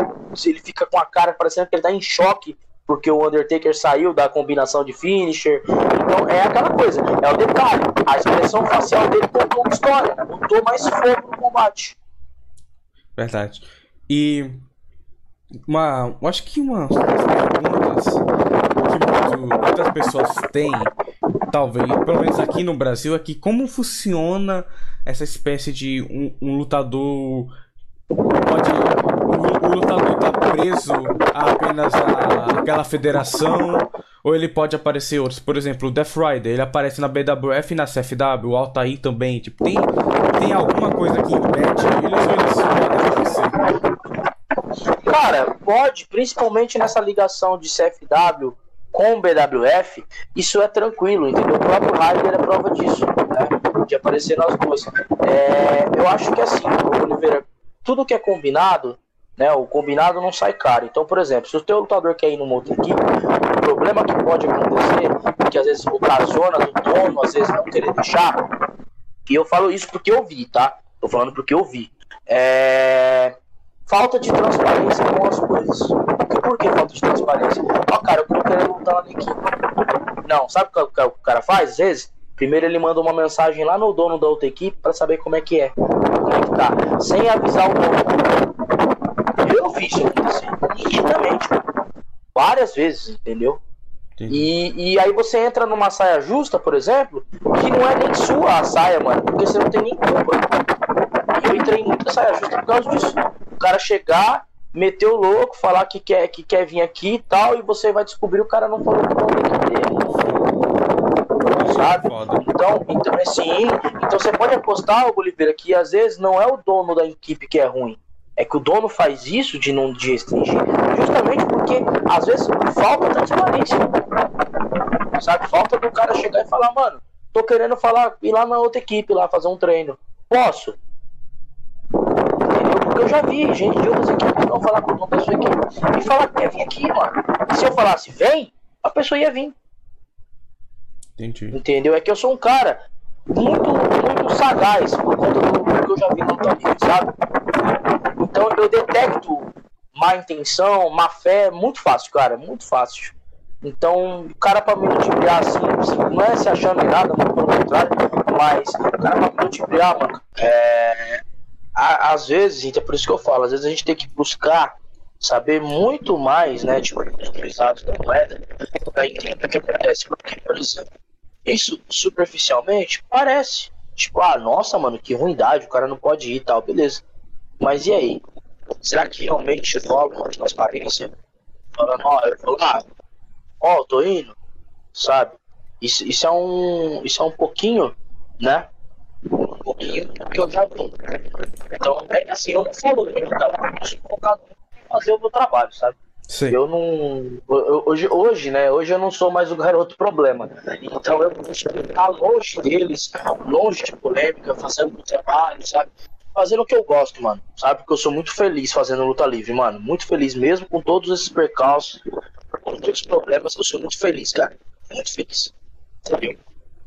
ele fica com a cara parecendo que ele tá em choque, porque o Undertaker saiu da combinação de finisher. Então é aquela coisa, é o detalhe. A expressão facial dele contou uma história, botou mais fogo no combate. Verdade. E uma. Acho que uma das perguntas que muitas pessoas têm talvez, pelo menos aqui no Brasil, é que como funciona essa espécie de um, um lutador pode o, lutador tá preso apenas a, aquela federação ou ele pode aparecer outros por exemplo o Death Rider ele aparece na BWF e na CFW o Altair também tipo tem tem alguma coisa que impede eles ou eles podem aparecer cara pode principalmente nessa ligação de CFW com BWF, isso é tranquilo, entendeu? O próprio Ryder é prova disso, né? De aparecer nas duas. É, eu acho que assim, Oliveira, tudo que é combinado, né? O combinado não sai caro. Então, por exemplo, se o teu lutador quer ir numa outra equipe, o problema que pode acontecer, que às vezes ocasiona do dono, às vezes não querer deixar, e eu falo isso porque eu vi, tá? Tô falando porque eu vi. É... Falta de transparência com as coisas. Por que falta de transparência? Ó, cara, eu tô querendo na equipe. Não, sabe o que o cara faz às vezes? Primeiro ele manda uma mensagem lá no dono da outra equipe para saber como é que é, como é que tá, sem avisar o dono. Eu vi isso acontecer, nitidamente, várias vezes, entendeu? E, e aí você entra numa saia justa, por exemplo, que não é nem sua a saia, mano, porque você não tem nem culpa. E eu entrei em muita saia justa por causa disso. O cara chegar, meter o louco, falar que quer, que quer vir aqui e tal, e você vai descobrir o cara não falou com o nome dele sabe? Então, então, assim, então você pode apostar, Oliveira, que às vezes não é o dono da equipe que é ruim. É que o dono faz isso de não de restringir, justamente porque às vezes falta transparência. Sabe? Falta do cara chegar e falar, mano, tô querendo falar, ir lá na outra equipe lá fazer um treino. Posso? Eu já vi gente de outras equipes não falar com o dono da sua equipe e falar que quer vir aqui, mano. Se eu falasse vem, a pessoa ia vir. Entendi. Entendeu? É que eu sou um cara muito, muito sagaz por conta do, que eu já vi no Tony, sabe? Então eu detecto má intenção, má fé, muito fácil, cara, muito fácil. Então, o cara pra me ludibriar assim, não é se achando em nada, muito pelo contrário, mas o cara pra me ludibriar, mano, é, às vezes, então é por isso que eu falo, às vezes a gente tem que buscar saber muito mais, né, tipo, dos lados da moeda, pra entender o que acontece. Porque, por exemplo, isso, superficialmente, parece. Tipo, ah, nossa, mano, que ruindade, o cara não pode ir e tal, beleza. Mas e aí? Será que realmente rola uma transparência? Falando, ó, eu vou lá, ó, tô indo, sabe? Isso, isso, é um, isso é um pouquinho, né? Um pouquinho que eu já vi. Então, é assim, eu não falo eu tava focado em fazer o meu trabalho, sabe? Sim. Eu não. hoje, hoje, né? Hoje eu não sou mais o garoto problema. Então eu vou estar longe deles, longe de polêmica, fazendo o trabalho, sabe? Fazendo o que eu gosto, mano. Sabe? Porque eu sou muito feliz fazendo luta livre, mano. Muito feliz mesmo com todos esses percalços, com todos os problemas. Eu sou muito feliz, cara. Muito feliz. Entendeu?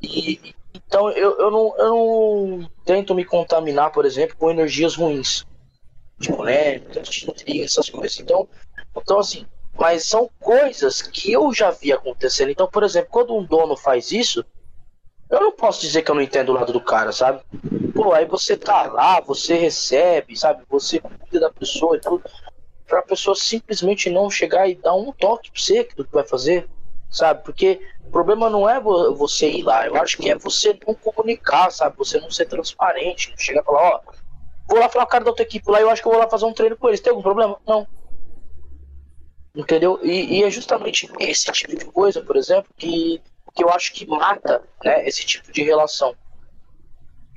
E, então eu, eu, não, eu não tento me contaminar, por exemplo, com energias ruins. De polêmica, de intriga, essas coisas. Então, então, assim, mas são coisas que eu já vi acontecendo. Então, por exemplo, quando um dono faz isso, eu não posso dizer que eu não entendo o lado do cara, sabe? Pô, aí você tá lá, você recebe, sabe? Você cuida da pessoa e tudo. Pra pessoa simplesmente não chegar e dar um toque pra você do que vai fazer, sabe? Porque o problema não é você ir lá, eu acho que é você não comunicar, sabe? Você não ser transparente, não chegar e falar, ó, vou lá falar com o cara da outra equipe lá, eu acho que eu vou lá fazer um treino com eles. Tem algum problema? Não. Entendeu? E, e, é justamente esse tipo de coisa, por exemplo, que, que eu acho que mata né, esse tipo de relação.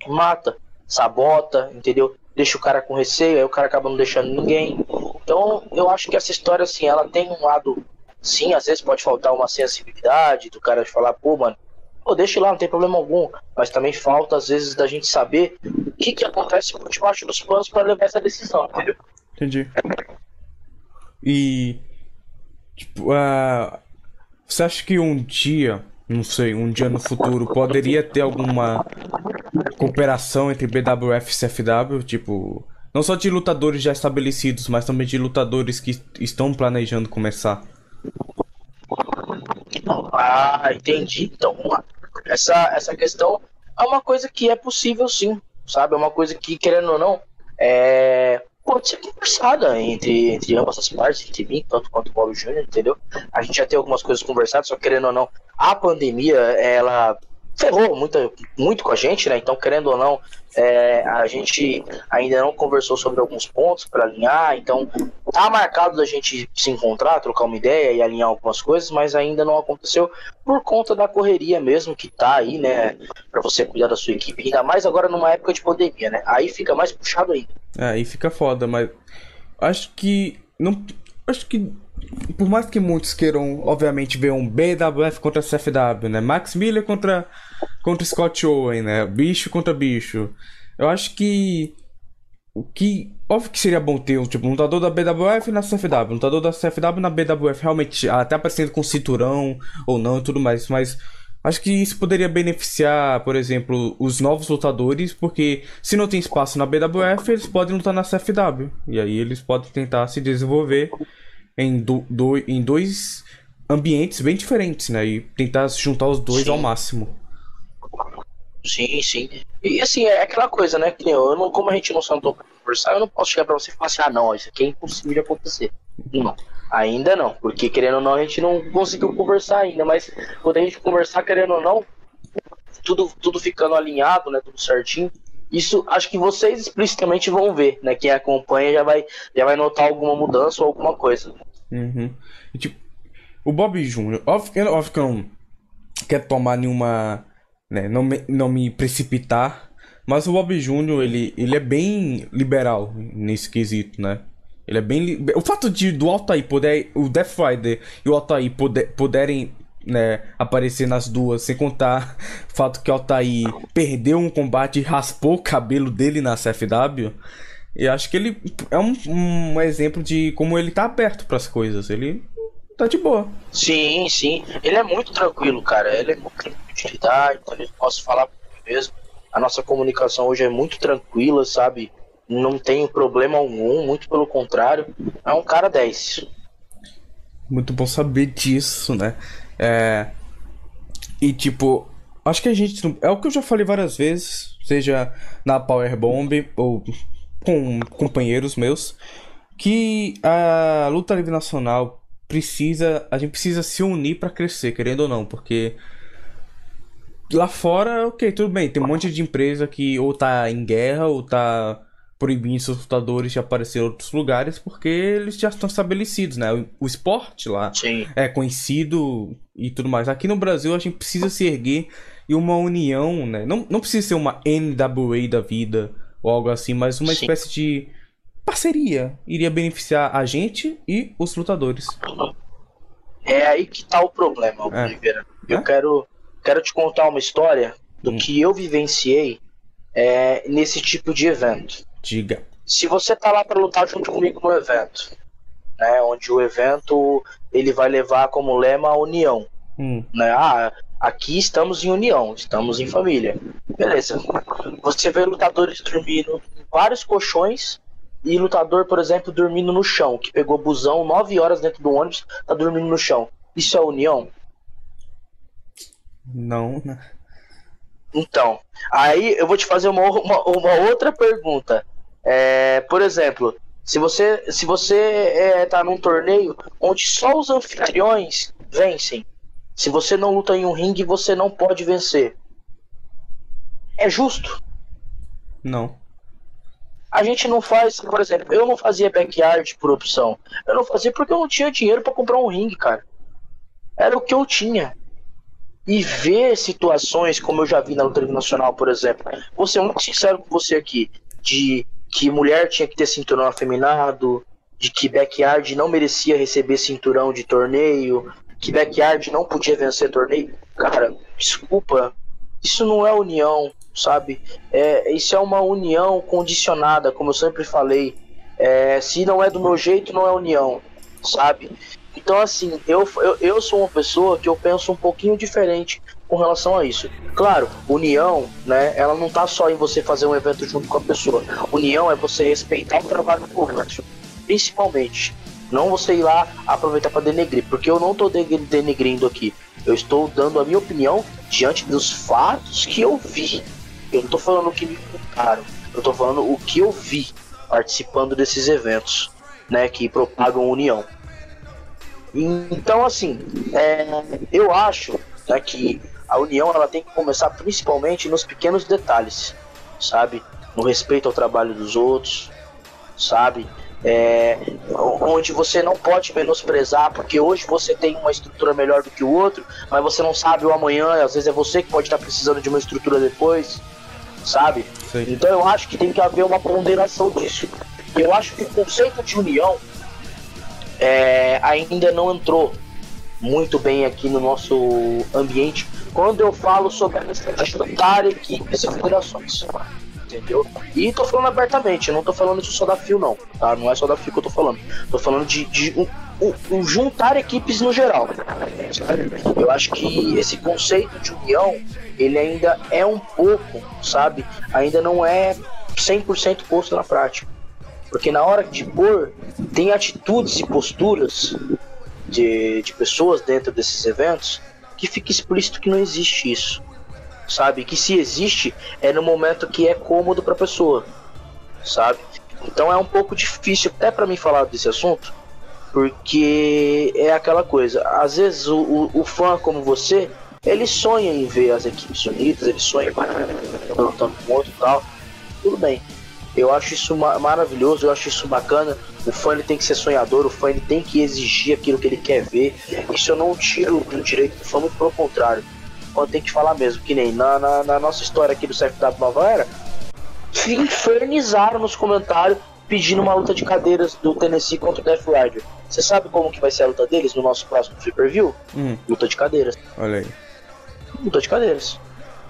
Mata, sabota, entendeu? Deixa o cara com receio, aí o cara acaba não deixando ninguém. Então, eu acho que essa história, assim, ela tem um lado. Sim, às vezes pode faltar uma sensibilidade do cara de falar, pô, mano, pô, deixa lá, não tem problema algum. Mas também falta, às vezes, da gente saber o que, que acontece por debaixo dos panos para levar essa decisão, entendeu? Entendi. E Tipo, uh, você acha que um dia, não sei, um dia no futuro, poderia ter alguma cooperação entre BWF e CFW? Tipo, não só de lutadores já estabelecidos, mas também de lutadores que estão planejando começar. Ah, entendi. Então, essa, essa questão é uma coisa que é possível sim, sabe? É uma coisa que, querendo ou não, é, pode ser conversada entre, entre ambas as partes, entre mim, tanto quanto o Paulo Júnior, entendeu? A gente já tem algumas coisas conversadas, só querendo ou não, a pandemia, ela ferrou muito, muito com a gente, né? Então, querendo ou não, é, a gente ainda não conversou sobre alguns pontos para alinhar, então tá marcado da gente se encontrar, trocar uma ideia e alinhar algumas coisas, mas ainda não aconteceu por conta da correria mesmo que tá aí, né? Para você cuidar da sua equipe, ainda mais agora numa época de pandemia, né? Aí fica mais puxado ainda. É, aí fica foda, mas acho que não acho que por mais que muitos queiram, obviamente, ver um BWF contra CFW, né? Max Miller contra, contra Scott Owen, né? Bicho contra bicho. Eu acho que. O que. Óbvio que seria bom ter um tipo, um lutador da BWF na CFW, um lutador da CFW na BWF, realmente, até aparecendo com cinturão ou não e tudo mais, mas. Acho que isso poderia beneficiar, por exemplo, os novos lutadores, porque se não tem espaço na BWF, eles podem lutar na CFW. E aí eles podem tentar se desenvolver em, do, do, em dois ambientes bem diferentes, né? E tentar juntar os dois sim. ao máximo. Sim, sim. E assim, é aquela coisa, né? Que eu não, como a gente não sentou pra conversar, eu não posso chegar pra você e falar assim, ah não, isso aqui é impossível de acontecer. Não. Ainda não, porque querendo ou não, a gente não conseguiu conversar ainda, mas quando a gente conversar, querendo ou não, tudo, tudo ficando alinhado, né? Tudo certinho. Isso acho que vocês explicitamente vão ver, né? Quem acompanha já vai, já vai notar alguma mudança ou alguma coisa. Uhum. E, tipo, o Bob Jr., óbvio, óbvio que não quero tomar nenhuma. Né, não, me, não me precipitar, mas o Bob Jr., ele, ele é bem liberal nesse quesito, né? Ele é bem. O fato de do Altair poder. O Death Rider e o Altair poder, poderem né, aparecer nas duas, sem contar o fato que o Altair perdeu um combate e raspou o cabelo dele na CFW. E acho que ele é um, um exemplo de como ele tá aberto para as coisas. Ele tá de boa. Sim, sim. Ele é muito tranquilo, cara. Ele é muito tranquilo de lidar, então eu posso falar mesmo. A nossa comunicação hoje é muito tranquila, sabe? Não tem problema algum, muito pelo contrário. É um cara 10. Muito bom saber disso, né? É... E tipo, acho que a gente. É o que eu já falei várias vezes, seja na Power Bomb ou com companheiros meus, que a luta livre nacional precisa. A gente precisa se unir para crescer, querendo ou não, porque. Lá fora, ok, tudo bem. Tem um monte de empresa que ou tá em guerra ou tá proibindo seus lutadores de aparecer em outros lugares porque eles já estão estabelecidos, né? O, o esporte lá Sim. é conhecido e tudo mais. Aqui no Brasil a gente precisa se erguer e uma união, né? Não, não precisa ser uma NWA da vida ou algo assim, mas uma Sim. espécie de parceria. Iria beneficiar a gente e os lutadores. É aí que tá o problema, é. Oliveira. Eu é? quero, quero te contar uma história do hum. que eu vivenciei é, nesse tipo de evento. Diga. Se você tá lá para lutar junto comigo no evento, né, onde o evento ele vai levar como lema a união, hum. né? Ah, aqui estamos em união, estamos em família. Beleza. Você vê lutadores dormindo em vários colchões e lutador, por exemplo, dormindo no chão, que pegou busão 9 horas dentro do ônibus, tá dormindo no chão. Isso é união? Não, né? Então, aí eu vou te fazer uma, uma, uma outra pergunta. É, por exemplo, se você se você é, tá num torneio onde só os anfitriões vencem, se você não luta em um ringue, você não pode vencer. É justo? Não. A gente não faz, por exemplo, eu não fazia backyard por opção. Eu não fazia porque eu não tinha dinheiro para comprar um ringue, cara. Era o que eu tinha. E ver situações como eu já vi na luta nacional, por exemplo. Vou ser muito sincero com você aqui, de que mulher tinha que ter cinturão afeminado, de que backyard não merecia receber cinturão de torneio, que backyard não podia vencer torneio. Cara, desculpa, isso não é união, sabe? É, isso é uma união condicionada, como eu sempre falei. É, se não é do meu jeito, não é união, sabe? Então, assim, eu, eu, eu sou uma pessoa que eu penso um pouquinho diferente com relação a isso. Claro, união, né, ela não tá só em você fazer um evento junto com a pessoa. União é você respeitar o trabalho do outro, principalmente. Não você ir lá aproveitar para denegrir, porque eu não estou denegrindo aqui. Eu estou dando a minha opinião diante dos fatos que eu vi. Eu não estou falando o que me contaram, eu estou falando o que eu vi participando desses eventos, né, que propagam união. Então, assim, é, eu acho né, que a união ela tem que começar principalmente nos pequenos detalhes, sabe? No respeito ao trabalho dos outros, sabe? É, onde você não pode menosprezar, porque hoje você tem uma estrutura melhor do que o outro, mas você não sabe o amanhã, às vezes é você que pode estar precisando de uma estrutura depois, sabe? Sim. Então eu acho que tem que haver uma ponderação disso. Eu acho que o conceito de união é, ainda não entrou muito bem aqui no nosso ambiente quando eu falo sobre a necessidade de equipes e federações entendeu? E tô falando abertamente, não tô falando isso só da Fio, não, tá? Não é só da Fio que eu tô falando. Tô falando de, de um, um juntar equipes no geral. Sabe? Eu acho que esse conceito de união, ele ainda é um pouco, sabe? Ainda não é 100% posto na prática. Porque na hora de pôr, tem atitudes e posturas de, de pessoas dentro desses eventos que fica explícito que não existe isso sabe? Que se existe é no momento que é cômodo para a pessoa, sabe? Então é um pouco difícil até para mim falar desse assunto, porque é aquela coisa. Às vezes o, o, o fã como você, ele sonha em ver as equipes unidas, ele sonha em lutando com outro e tal. Tudo bem. Eu acho isso maravilhoso, eu acho isso bacana. O fã ele tem que ser sonhador, o fã ele tem que exigir aquilo que ele quer ver. Isso eu não tiro do direito do fã, muito pelo contrário quando tem que falar mesmo, que nem na, na, na nossa história aqui do CFW Nova Era, infernizaram nos comentários pedindo uma luta de cadeiras do Tennessee contra o Death Rider. Você sabe como que vai ser a luta deles no nosso próximo Free Per View? Hum. Luta de cadeiras. Olha aí. Luta de cadeiras.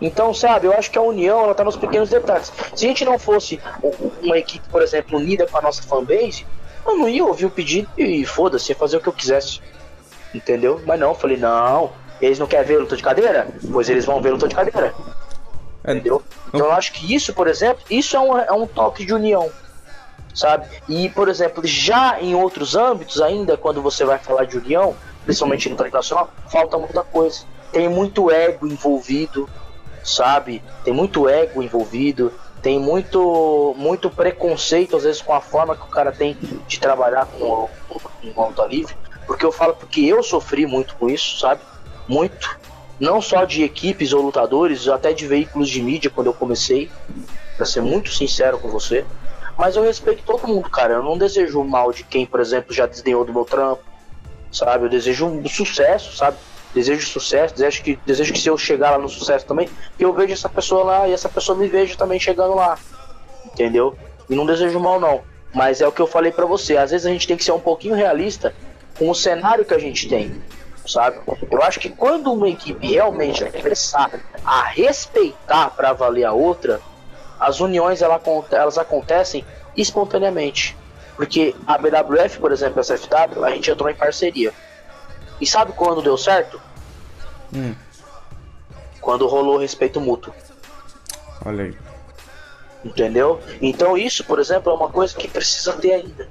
Então, sabe, eu acho que a união ela tá nos pequenos detalhes. Se a gente não fosse uma equipe, por exemplo, unida com a nossa fanbase, eu não ia ouvir o pedido e foda-se, ia fazer o que eu quisesse. Entendeu? Mas não, eu falei, não, eles não querem ver luta de cadeira? Pois eles vão ver luta de cadeira. É. Entendeu? Então eu acho que isso, por exemplo, isso é um, é um toque de união. Sabe? E, por exemplo, já em outros âmbitos, ainda quando você vai falar de união, principalmente no internacional, falta muita coisa. Tem muito ego envolvido, sabe? Tem muito ego envolvido, tem muito, muito preconceito, às vezes, com a forma que o cara tem de trabalhar com, com, o luta livre. Porque eu falo porque eu sofri muito com isso, sabe? muito, não só de equipes ou lutadores, até de veículos de mídia quando eu comecei, para ser muito sincero com você. Mas eu respeito todo mundo, cara. Eu não desejo mal de quem, por exemplo, já desdenhou do meu trampo, sabe? Eu desejo um sucesso, sabe? Desejo sucesso, desejo que, desejo que se eu chegar lá no sucesso também, que eu veja essa pessoa lá e essa pessoa me veja também chegando lá. Entendeu? E não desejo mal, não. Mas é o que eu falei para você. Às vezes a gente tem que ser um pouquinho realista com o cenário que a gente tem sabe? Eu acho que quando uma equipe realmente começar a respeitar para valer a outra, as uniões elas acontecem espontaneamente. Porque a BWF, por exemplo, a CFW, a gente entrou em parceria. E sabe quando deu certo? Hum. Quando rolou respeito mútuo. Olha aí. Entendeu? Então isso, por exemplo, é uma coisa que precisa ter ainda.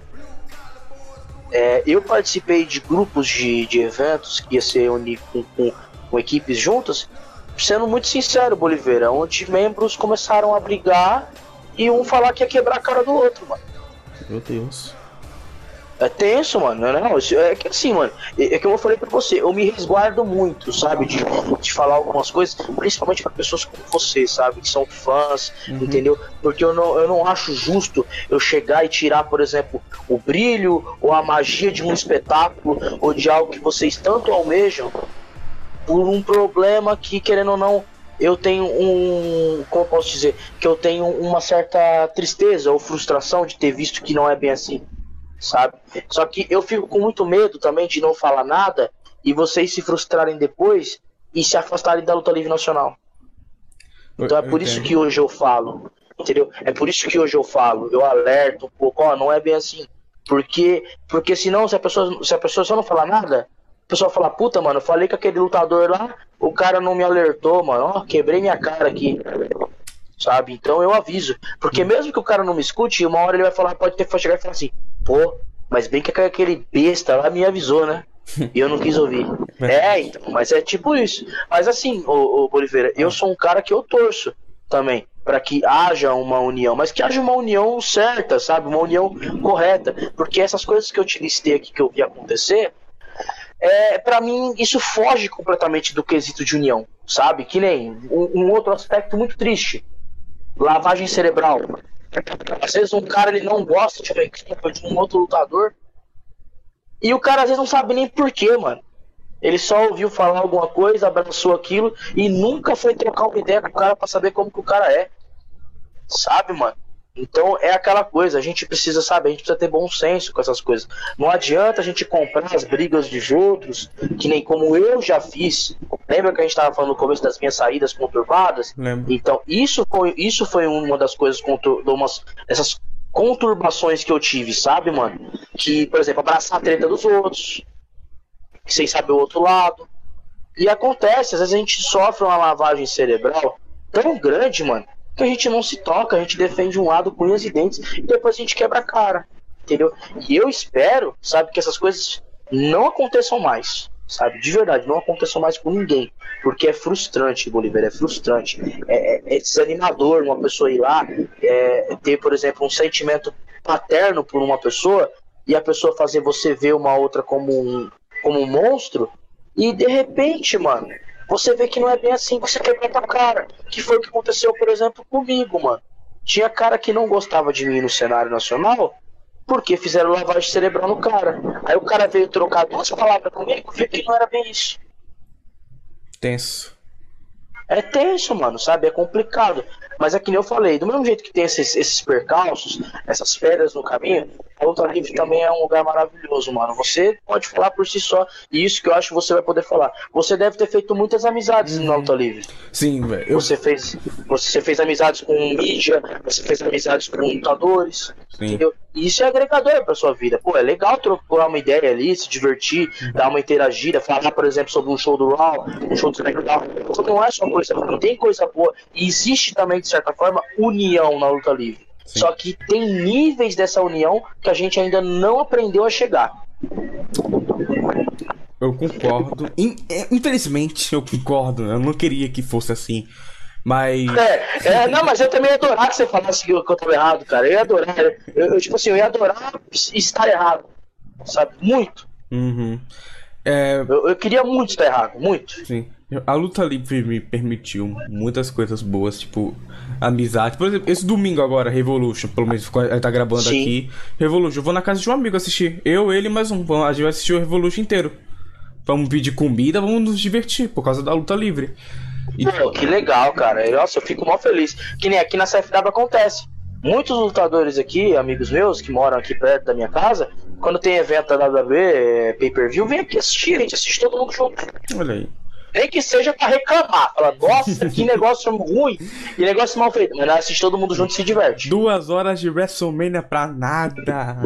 É, eu participei de grupos de, de eventos que ia ser unir com, com, com equipes juntas, sendo muito sincero, Boliveira, onde membros começaram a brigar e um falar que ia quebrar a cara do outro, mano. Meu Deus. É tenso, mano. Não, não, é que assim, mano, é, é que eu falei pra você, eu me resguardo muito, sabe, de, de falar algumas coisas, principalmente para pessoas como você, sabe, que são fãs, uhum. entendeu? Porque eu não, eu não acho justo eu chegar e tirar, por exemplo, o brilho ou a magia de um espetáculo ou de algo que vocês tanto almejam por um problema que, querendo ou não, eu tenho um. Como posso dizer? Que eu tenho uma certa tristeza ou frustração de ter visto que não é bem assim sabe? Só que eu fico com muito medo também de não falar nada e vocês se frustrarem depois e se afastarem da luta livre nacional. Então é por isso que hoje eu falo, entendeu? É por isso que hoje eu falo, eu alerto um pouco, ó, não é bem assim. Porque, porque senão, se a pessoa, se a pessoa só não falar nada, pessoa fala, puta, mano, falei com aquele lutador lá, o cara não me alertou, mano, ó, quebrei minha cara aqui. Sabe? Então eu aviso. Porque mesmo que o cara não me escute, uma hora ele vai falar, pode ter que chegar e falar assim, Pô, mas bem que aquele besta lá me avisou, né? E eu não quis ouvir. é, então, mas é tipo isso. Mas assim, ô, ô Oliveira, eu sou um cara que eu torço também para que haja uma união, mas que haja uma união certa, sabe? Uma união correta. Porque essas coisas que eu te listei aqui que eu vi acontecer, É, para mim, isso foge completamente do quesito de união, sabe? Que nem um, um outro aspecto muito triste: lavagem cerebral. Às vezes um cara ele não gosta de uma equipe de um outro lutador. E o cara às vezes não sabe nem porquê, mano. Ele só ouviu falar alguma coisa, abraçou aquilo e nunca foi trocar uma ideia com o cara para saber como que o cara é. Sabe, mano? Então é aquela coisa, a gente precisa saber, a gente precisa ter bom senso com essas coisas. Não adianta a gente comprar as brigas dos outros, que nem como eu já fiz. Lembra que a gente estava falando no começo das minhas saídas conturbadas? Lembro. Então, isso foi, isso foi uma das coisas, umas, essas conturbações que eu tive, sabe, mano? Que, por exemplo, abraçar a treta dos outros, sem saber o outro lado. E acontece, às vezes a gente sofre uma lavagem cerebral tão grande, mano, que a gente não se toca, a gente defende um lado com unhas e dentes e depois a gente quebra a cara, entendeu? E eu espero, sabe, que essas coisas não aconteçam mais, sabe? De verdade, não aconteçam mais com ninguém, porque é frustrante, Bolívar, é frustrante, é, é, é desanimador uma pessoa ir lá, é, ter, por exemplo, um sentimento paterno por uma pessoa e a pessoa fazer você ver uma outra como um, como um monstro e de repente, mano, você vê que não é bem assim que você quebra tua cara. Que foi o que aconteceu, por exemplo, comigo, mano. Tinha cara que não gostava de mim no cenário nacional porque fizeram lavagem cerebral no cara. Aí o cara veio trocar duas palavras comigo e viu que não era bem isso. Tenso. É tenso, mano, sabe? É complicado. Mas é que nem eu falei, do mesmo jeito que tem esses, esses percalços, essas pedras no caminho, a luta livre também é um lugar maravilhoso, mano. Você pode falar por si só, e isso que eu acho que você vai poder falar. Você deve ter feito muitas amizades uhum. na luta livre. Sim, velho. Eu... Você fez, você fez amizades com mídia, você fez amizades com lutadores, Sim. entendeu? Isso é agregador pra sua vida. Pô, é legal trocar uma ideia ali, se divertir, dar uma interagida, falar, por exemplo, sobre um show do Raw, um show do SmackDown. Não é só coisa, não tem coisa boa. E existe também de certa forma, união na luta livre. Sim. Só que tem níveis dessa união que a gente ainda não aprendeu a chegar. Eu concordo. É, infelizmente, eu concordo. Eu não queria que fosse assim. Mas. É, é, não, mas eu também ia adorar que você falasse que eu, que eu tava errado, cara. Eu ia adorar. Eu, eu, tipo assim, eu ia adorar estar errado. Sabe? Muito. Uhum. É... Eu, eu, queria muito estar errado, muito. Sim. A luta livre me permitiu muitas coisas boas, tipo amizade. Por exemplo, esse domingo agora, Revolution, pelo menos tá gravando Sim. aqui. Revolution, eu vou na casa de um amigo assistir. Eu, ele mais um. A gente vai assistir o Revolution inteiro. Vamos pedir comida, vamos nos divertir por causa da luta livre. E... Pô, que legal, cara. Nossa, eu fico mal feliz. Que nem aqui na CFW acontece. Muitos lutadores aqui, amigos meus, que moram aqui perto da minha casa, quando tem evento da WWE, é, pay-per-view, vem aqui assistir, a gente assiste todo mundo junto. Olha aí. Nem que seja para reclamar. Fala, nossa, que negócio ruim, que negócio mal feito. Mas assiste todo mundo junto e se diverte. Duas horas de WrestleMania pra nada.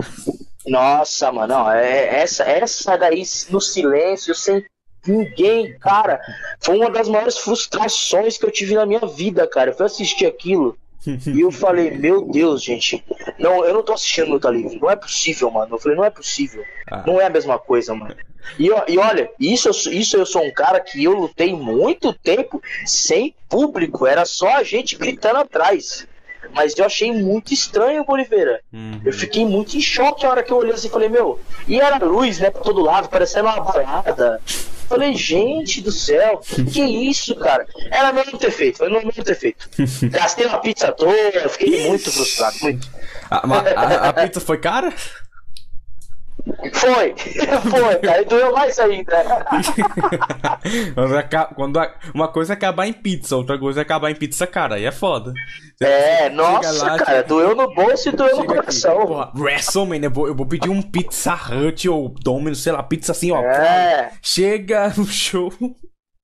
Nossa, mano, não, é, essa, essa daí no silêncio, sem ninguém, cara, foi uma das maiores frustrações que eu tive na minha vida, cara. Eu fui assistir aquilo. e eu falei, meu Deus, gente, não, eu não tô assistindo luta livre, não é possível, mano. Eu falei, não é possível, ah. não é a mesma coisa, mano. E, e olha, isso, isso eu sou um cara que eu lutei muito tempo sem público, era só a gente gritando atrás. Mas eu achei muito estranho, Boliveira. Uhum. Eu fiquei muito em choque a hora que eu olhei assim e falei, meu, e era luz, né, pra todo lado, parecendo uma balada. Falei, gente do céu, que isso, cara? Era mesmo ter feito, foi mesmo ter feito. Gastei uma pizza toda, fiquei muito frustrado, muito. A, a, a pizza foi cara? Foi, foi, aí doeu mais ainda. Quando uma coisa é acabar em pizza, outra coisa é acabar em pizza cara, aí é foda. é, nossa, lá, cara, chega... doeu no bolso e doeu no coração. Porra, WrestleMania, eu vou, eu vou pedir um Pizza Hut ou Domino's, sei lá, pizza assim, ó. É. Chega no show.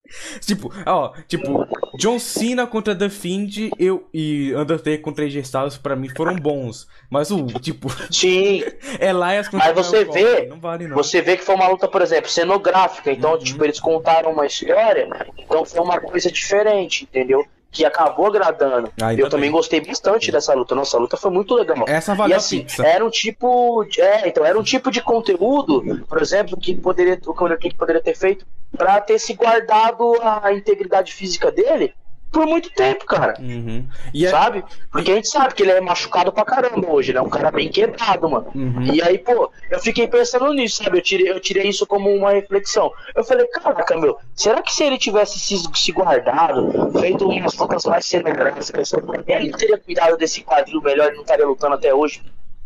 Tipo, ó, tipo, John Cena contra The Fiend eu, e Undertaker contra AJ Styles pra mim foram bons. Mas o, tipo. Sim. Elias contra Mas você vê. Não vale, não. Você vê que foi uma luta, por exemplo, cenográfica. Então, uhum. tipo, eles contaram uma história. Então foi uma coisa diferente, entendeu? Que acabou agradando. Ah, eu também gostei bastante dessa luta. Nossa, a luta foi muito legal. Essa valeu e assim, era um tipo, de, é, então era um tipo de conteúdo, por exemplo, que poderia, o que poderia ter feito para ter se guardado a integridade física dele por muito tempo, cara. Uhum. E é- Sabe? Porque a gente sabe que ele é machucado pra caramba hoje, né? Um cara bem quebrado, mano. Uhum. E aí, pô, eu fiquei pensando nisso, sabe? Eu tirei, eu tirei isso como uma reflexão. Eu falei, caraca, meu, será que se ele tivesse se, se guardado, feito umas lutas mais celebrantes, ele teria cuidado desse quadril melhor e não estaria lutando até hoje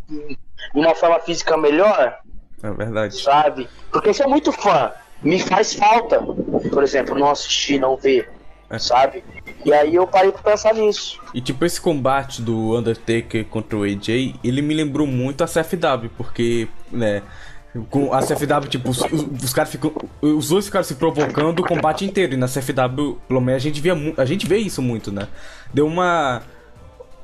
de uma forma física melhor? é verdade. sabe? Porque eu sou muito fã. Me faz falta, por exemplo, não assistir, não ver, É. sabe? E aí eu parei pra pensar nisso. E tipo, esse combate do Undertaker contra o AJ, ele me lembrou muito a CFW, porque, né, com a CFW, tipo, os, os caras ficam. Os dois ficaram se provocando o combate inteiro. E na CFW, pelo menos, a gente via a gente vê isso muito, né? Deu uma.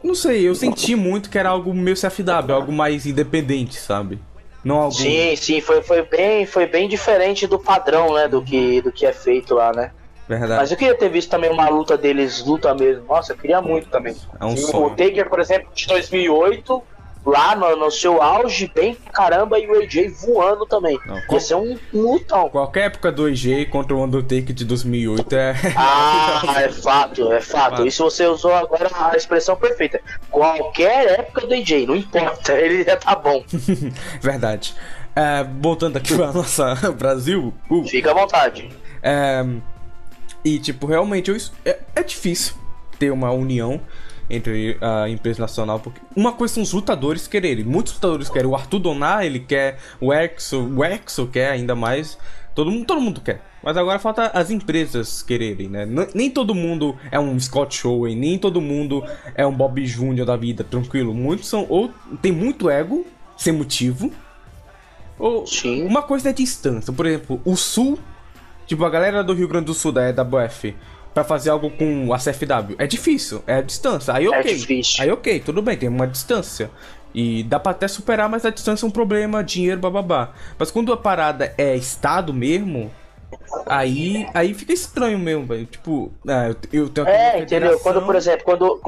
Não sei, eu senti muito que era algo meio CFW, algo mais independente, sabe? Não algo. Sim, sim, foi, foi, bem, foi bem diferente do padrão, né? Do que, do que é feito lá, né? Verdade. Mas eu queria ter visto também uma luta deles, luta mesmo. Nossa, eu queria muito também. É um sonho. o Taker, por exemplo, de 2008, lá no, no seu auge, bem pra caramba, e o AJ voando também. Não, Ia ser um, um lutão. Qualquer época do AJ contra o Undertaker de 2008 é. Ah, é fato, é fato. Fato. Isso você usou agora a expressão perfeita. Qualquer época do AJ, não importa, ele já tá bom. Verdade. É, voltando aqui pra nossa Brasil, uh, Fica à vontade. É, e, tipo, realmente eu, é, é difícil ter uma união entre a empresa nacional, porque uma coisa são os lutadores quererem. Muitos lutadores querem. O Arthur Donar, ele quer. O Exo, o Exo quer ainda mais. Todo mundo, todo mundo quer. Mas agora falta as empresas quererem, né? Nem todo mundo é um Scott Owen, nem todo mundo é um Bob Jr. da vida, tranquilo. Muitos são. Ou tem muito ego, sem motivo. Ou Sim. uma coisa é distância. Por exemplo, o Sul Tipo, a galera do Rio Grande do Sul, da EWF, pra fazer algo com a CFW, é difícil, é a distância. Aí É ok. difícil. Aí ok, tudo bem, tem uma distância. E dá pra até superar, mas a distância é um problema, dinheiro, bababá. Mas quando a parada é estado mesmo, aí aí fica estranho mesmo, velho. Tipo, ah, eu, eu tenho É, entendeu? Quando, por exemplo, quando,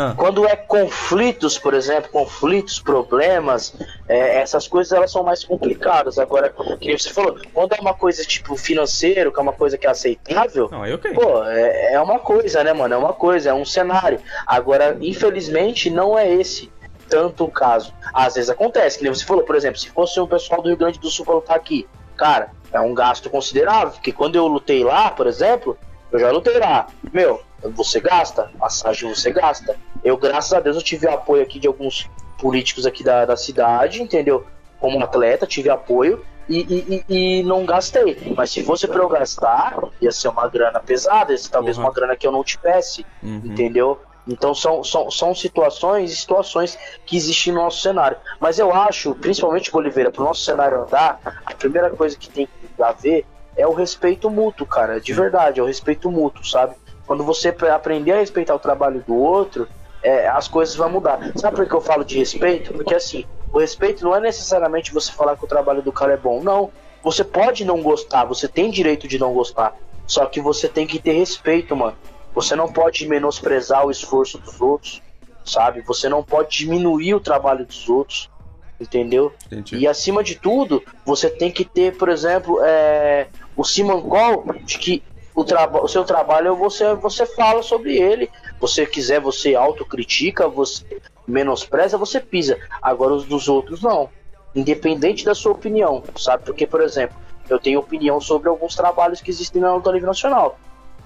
Ah, quando é conflitos, por exemplo, conflitos, problemas, é, essas coisas elas são mais complicadas. Agora, que você falou, quando é uma coisa tipo financeiro, que é uma coisa que é aceitável, não, aí ok. Pô, é, é uma coisa, né, mano? É uma coisa, é um cenário. Agora, infelizmente, não é esse tanto o caso. Às vezes acontece, que nem você falou, por exemplo, se fosse o pessoal do Rio Grande do Sul pra lutar aqui, cara, é um gasto considerável, porque quando eu lutei lá, por exemplo, eu já lutei lá. Meu, você gasta, passagem você gasta. Eu, graças a Deus, eu tive apoio aqui de alguns políticos aqui da, da cidade, entendeu? Como atleta, tive apoio e, e, e- não gastei. Mas se fosse pra eu gastar, ia ser uma grana pesada, ia ser talvez Porra. uma grana que eu não tivesse, Uhum. entendeu? Então são, são, são situações e situações que existem no nosso cenário. Mas eu acho, principalmente Oliveira, pro nosso cenário andar, a primeira coisa que tem que haver é o respeito mútuo, cara. De verdade, é o respeito mútuo, sabe? Quando você pre- aprender a respeitar o trabalho do outro, é, as coisas vão mudar. Sabe por que eu falo de respeito? Porque assim, o respeito não é necessariamente você falar que o trabalho do cara é bom. Não. Você pode não gostar, você tem direito de não gostar. Só que você tem que ter respeito, mano. Você não pode menosprezar o esforço dos outros, sabe? Você não pode diminuir o trabalho dos outros, entendeu? Entendi. E acima de tudo, você tem que ter, por exemplo, é, o Simancol, de que o, traba o seu trabalho você, você fala sobre ele. Você quiser, você autocritica, você menospreza, você pisa. Agora os dos outros não. Independente da sua opinião, sabe? Porque, por exemplo, eu tenho opinião sobre alguns trabalhos que existem na luta livre nacional.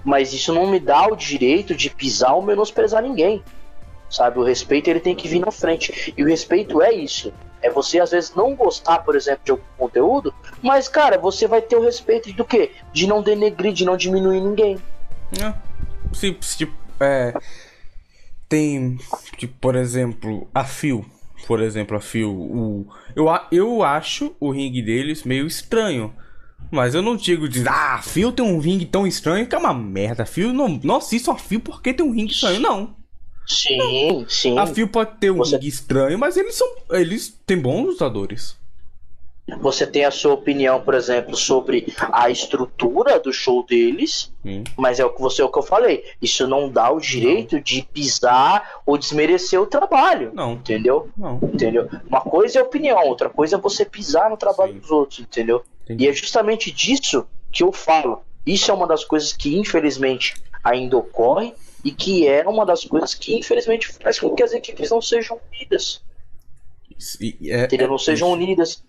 Mas isso não me dá o direito de pisar ou menosprezar ninguém. Sabe? O respeito ele tem que vir na frente. E o respeito é isso. É você às vezes não gostar, por exemplo, de algum conteúdo, mas cara, você vai ter o respeito do quê? De não denegrir, de não diminuir ninguém. É. Se, se, tipo, é, tem, tipo, por exemplo, a Phil. Por exemplo, a Phil. O, eu, eu acho o ringue deles meio estranho. Mas eu não digo de, ah, a Phil tem um ringue tão estranho que é uma merda. Phil não, não assisto a Phil porque tem um ringue estranho. Não. Sim, sim. A Phil pode ter um Você- estranho, mas eles são. Eles têm bons lutadores. Você tem a sua opinião, por exemplo, sobre a estrutura do show deles, Sim. mas é o que você é o que eu falei. Isso não dá o direito de pisar ou desmerecer o trabalho. Não. Entendeu? Não. Entendeu? Uma coisa é opinião, outra coisa é você pisar no trabalho Sim. dos outros, entendeu? Entendi. E é justamente disso que eu falo. Isso é uma das coisas que, infelizmente, ainda ocorre, e que é uma das coisas que infelizmente faz com que as equipes não sejam unidas. É, entendeu? Não é sejam unidas.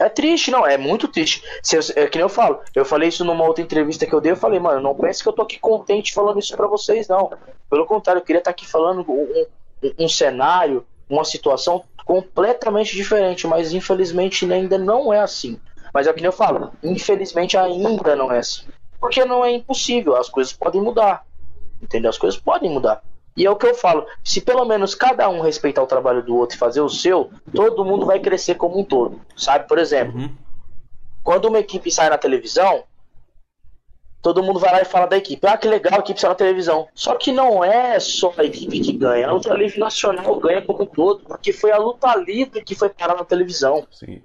É triste, não, é muito triste. Se eu, é que nem eu falo, eu falei isso numa outra entrevista que eu dei, eu falei, mano, não pense que eu tô aqui contente falando isso para vocês, não. Pelo contrário, eu queria estar tá aqui falando um, um, um cenário, uma situação completamente diferente, mas infelizmente ainda não é assim. Mas é o que eu falo, infelizmente ainda não é assim. Porque não é impossível, as coisas podem mudar. Entendeu? As coisas podem mudar. E é o que eu falo, se pelo menos cada um respeitar o trabalho do outro e fazer o seu, todo mundo vai crescer como um todo. Sabe, por exemplo, uhum. quando uma equipe sai na televisão, todo mundo vai lá e fala da equipe. Ah, que legal, a equipe saiu na televisão. Só que não é só a equipe que ganha, a luta livre nacional ganha como um todo, porque foi a luta livre que foi parar na televisão. Sim.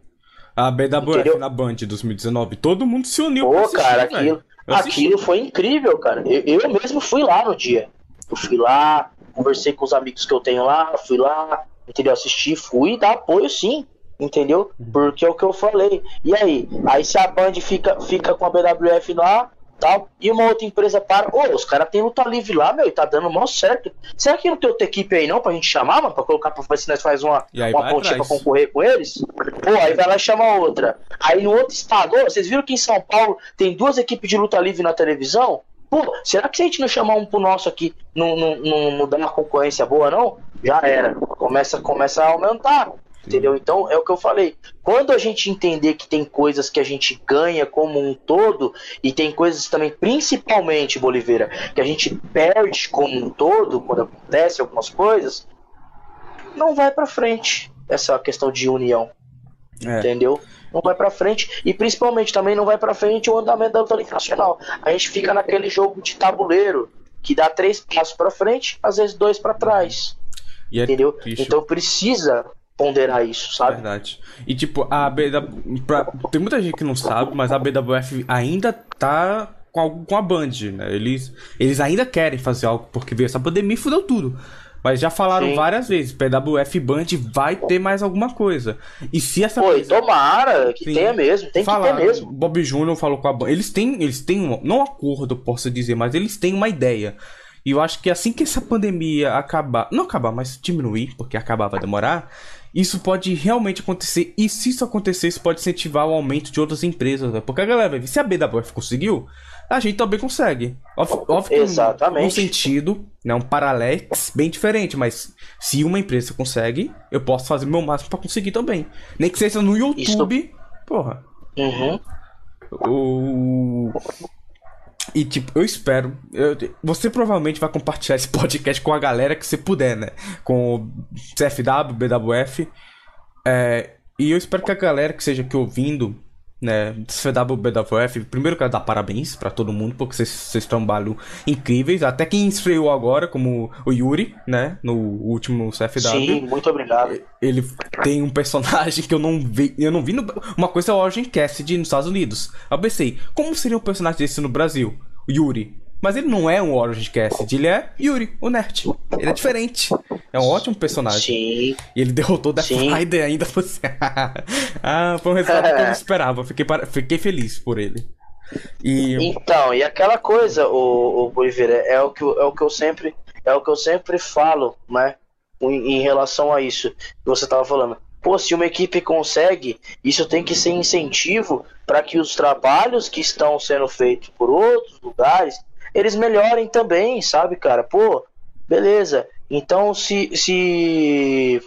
A BWF Entendeu? na Band 2019, todo mundo se uniu Pô, assistir, cara, aquilo, aquilo foi incrível, cara. Eu, eu mesmo fui lá no dia. Eu fui lá, conversei com os amigos que eu tenho lá, fui lá, entendeu? Assisti, fui dar apoio sim, entendeu? Uhum. Porque é o que eu falei. E aí? Aí se a Band fica, fica com a BWF lá, tal, e uma outra empresa para, ô, os caras tem luta livre lá, meu, e tá dando mal certo. Será que não tem outra equipe aí não pra gente chamar, mano? Pra colocar pra ver se nós faz uma, uma pontinha pra concorrer com eles? Pô, aí vai lá e chama outra. Aí no outro estado, vocês viram que em São Paulo tem duas equipes de luta livre na televisão? Pô, será que se a gente não chamar um pro nosso aqui, não, não, não, não dá uma concorrência boa, não? Já era. Começa, começa a aumentar. Entendeu? Então é o que eu falei. Quando a gente entender que tem coisas que a gente ganha como um todo, e tem coisas também, principalmente, Boliveira, que a gente perde como um todo, quando acontece algumas coisas, não vai para frente essa questão de união. É. Entendeu? Não vai para frente e principalmente também não vai para frente o andamento da luta nacional. A gente fica naquele jogo de tabuleiro que dá três passos para frente, às vezes dois para trás. É entendeu? Triste. Então precisa ponderar isso, sabe? Verdade. E tipo, a BW. Pra, tem muita gente que não sabe, mas a BWF ainda tá com, algo, com a Band, né? Eles, eles ainda querem fazer algo, porque veio essa pandemia e fudeu tudo. Mas já falaram Sim. várias vezes, PWF Band vai ter mais alguma coisa. E se essa Pô, coisa... tomara que Sim. tenha mesmo, tem Falaram, que ter mesmo. Bob Júnior falou com a Band. Eles têm, eles têm um, não um acordo, posso dizer, mas eles têm uma ideia. E eu acho que assim que essa pandemia acabar, não acabar, mas diminuir, porque acabar vai demorar, isso pode realmente acontecer. E se isso acontecer, isso pode incentivar o aumento de outras empresas. Né? Porque a galera vai ver, se a BWF conseguiu, a gente também consegue. Óbvio, Exatamente. Um, um sentido, né, um paralex bem diferente, mas se uma empresa consegue, eu posso fazer o meu máximo para conseguir também. Nem que seja no YouTube, Isso... porra. Uhum. O... E tipo, eu espero. Eu, você provavelmente vai compartilhar esse podcast com a galera que você puder, né? Com o CFW, BWF. É, e eu espero que a galera que seja aqui ouvindo né, CWBWF, primeiro quero dar parabéns para todo mundo, porque vocês trabalham incríveis, até quem estreou agora, como o Yuri, né, no último CFW. Sim, muito obrigado. Ele tem um personagem que eu não vi, eu não vi no, uma coisa é o Origin Cassidy nos Estados Unidos. Eu pensei, como seria um personagem desse no Brasil? O Yuri. Mas ele não é um Orange Cassidy, ele é Yuri, o Nerd. Ele é diferente. É um ótimo personagem. Sim. E ele derrotou Death Rider ainda. Você... ah, foi um resultado que eu não esperava. Fiquei, Fiquei feliz por ele. E... Então, e aquela coisa, o, o Boliveira, é o que é o que eu sempre é o que eu sempre falo, né? Em, em relação a isso que você estava falando. Pô, se uma equipe consegue, isso tem que ser incentivo para que os trabalhos que estão sendo feitos por outros lugares eles melhorem também, sabe, cara? Pô, beleza. Então, se se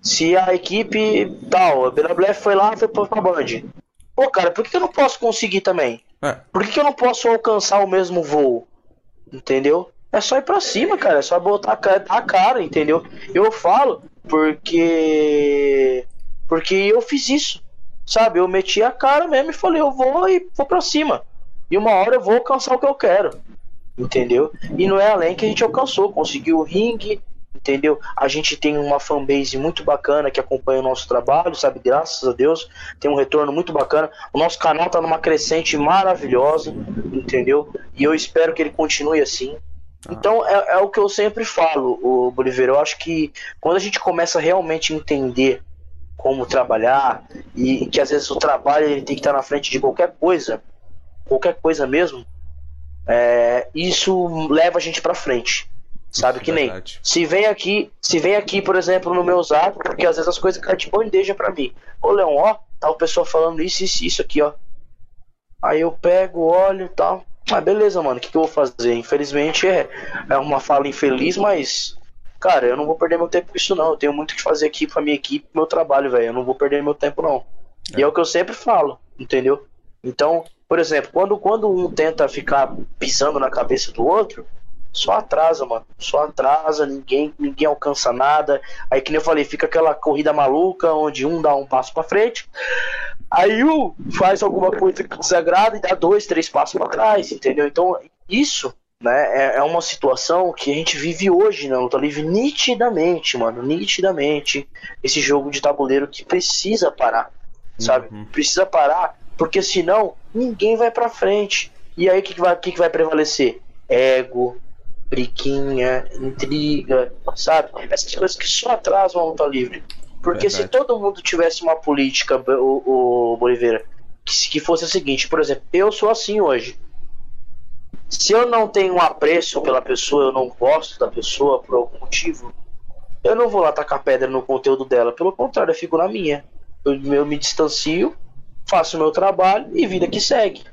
se a equipe tal, a BWF foi lá, foi pra Band. Pô, cara, por que eu não posso conseguir também? É. Por que eu não posso alcançar o mesmo voo? Entendeu? É só ir pra cima, cara. É só botar a cara, entendeu? Eu falo porque. Porque eu fiz isso. Sabe? Eu meti a cara mesmo e falei, eu vou e vou pra cima. E uma hora eu vou alcançar o que eu quero entendeu? E não é além que a gente alcançou, conseguiu o ringue, entendeu? A gente tem uma fanbase muito bacana que acompanha o nosso trabalho, sabe? Graças a Deus, tem um retorno muito bacana. O nosso canal tá numa crescente maravilhosa, entendeu? E eu espero que ele continue assim. Então é, é o que eu sempre falo, o Bolivar. Eu acho que quando a gente começa a realmente entender como trabalhar e que às vezes o trabalho ele tem que estar na frente de qualquer coisa, qualquer coisa mesmo, é, isso leva a gente para frente. Sabe que nem se vem aqui, se vem aqui, por exemplo, no meu zap, porque às vezes as coisas caem de bandeja pra mim. Ô Leão, ó, tá o pessoal falando isso, isso, isso aqui, ó. Aí eu pego, olho e tal. Ah, beleza, mano, o que, que eu vou fazer? Infelizmente é, é uma fala infeliz, mas. Cara, eu não vou perder meu tempo com isso, não. Eu tenho muito que fazer aqui pra minha equipe, meu trabalho, velho. Eu não vou perder meu tempo, não. É. E é o que eu sempre falo, entendeu? Então, por exemplo, quando, quando um tenta ficar pisando na cabeça do outro, só atrasa, mano. Só atrasa, ninguém, ninguém alcança nada. Aí, que nem eu falei, fica aquela corrida maluca onde um dá um passo para frente, aí um faz alguma coisa que desagrada e dá dois, três passos para trás, entendeu? Então, isso né, é, é uma situação que a gente vive hoje na luta livre nitidamente, mano. Nitidamente. Esse jogo de tabuleiro que precisa parar, sabe? Uhum. Precisa parar, porque senão ninguém vai para frente. E aí o que, que, vai, que, que vai prevalecer? Ego, briquinha, intriga, sabe? Essas coisas que só atrasam a luta livre. Porque Verdade. se todo mundo tivesse uma política, o, o Boliveira, que, que fosse o seguinte, por exemplo, eu sou assim hoje. Se eu não tenho um apreço pela pessoa, eu não gosto da pessoa por algum motivo, eu não vou lá tacar pedra no conteúdo dela. Pelo contrário, eu fico na minha. Eu, eu me distancio, faço o meu trabalho e vida que segue.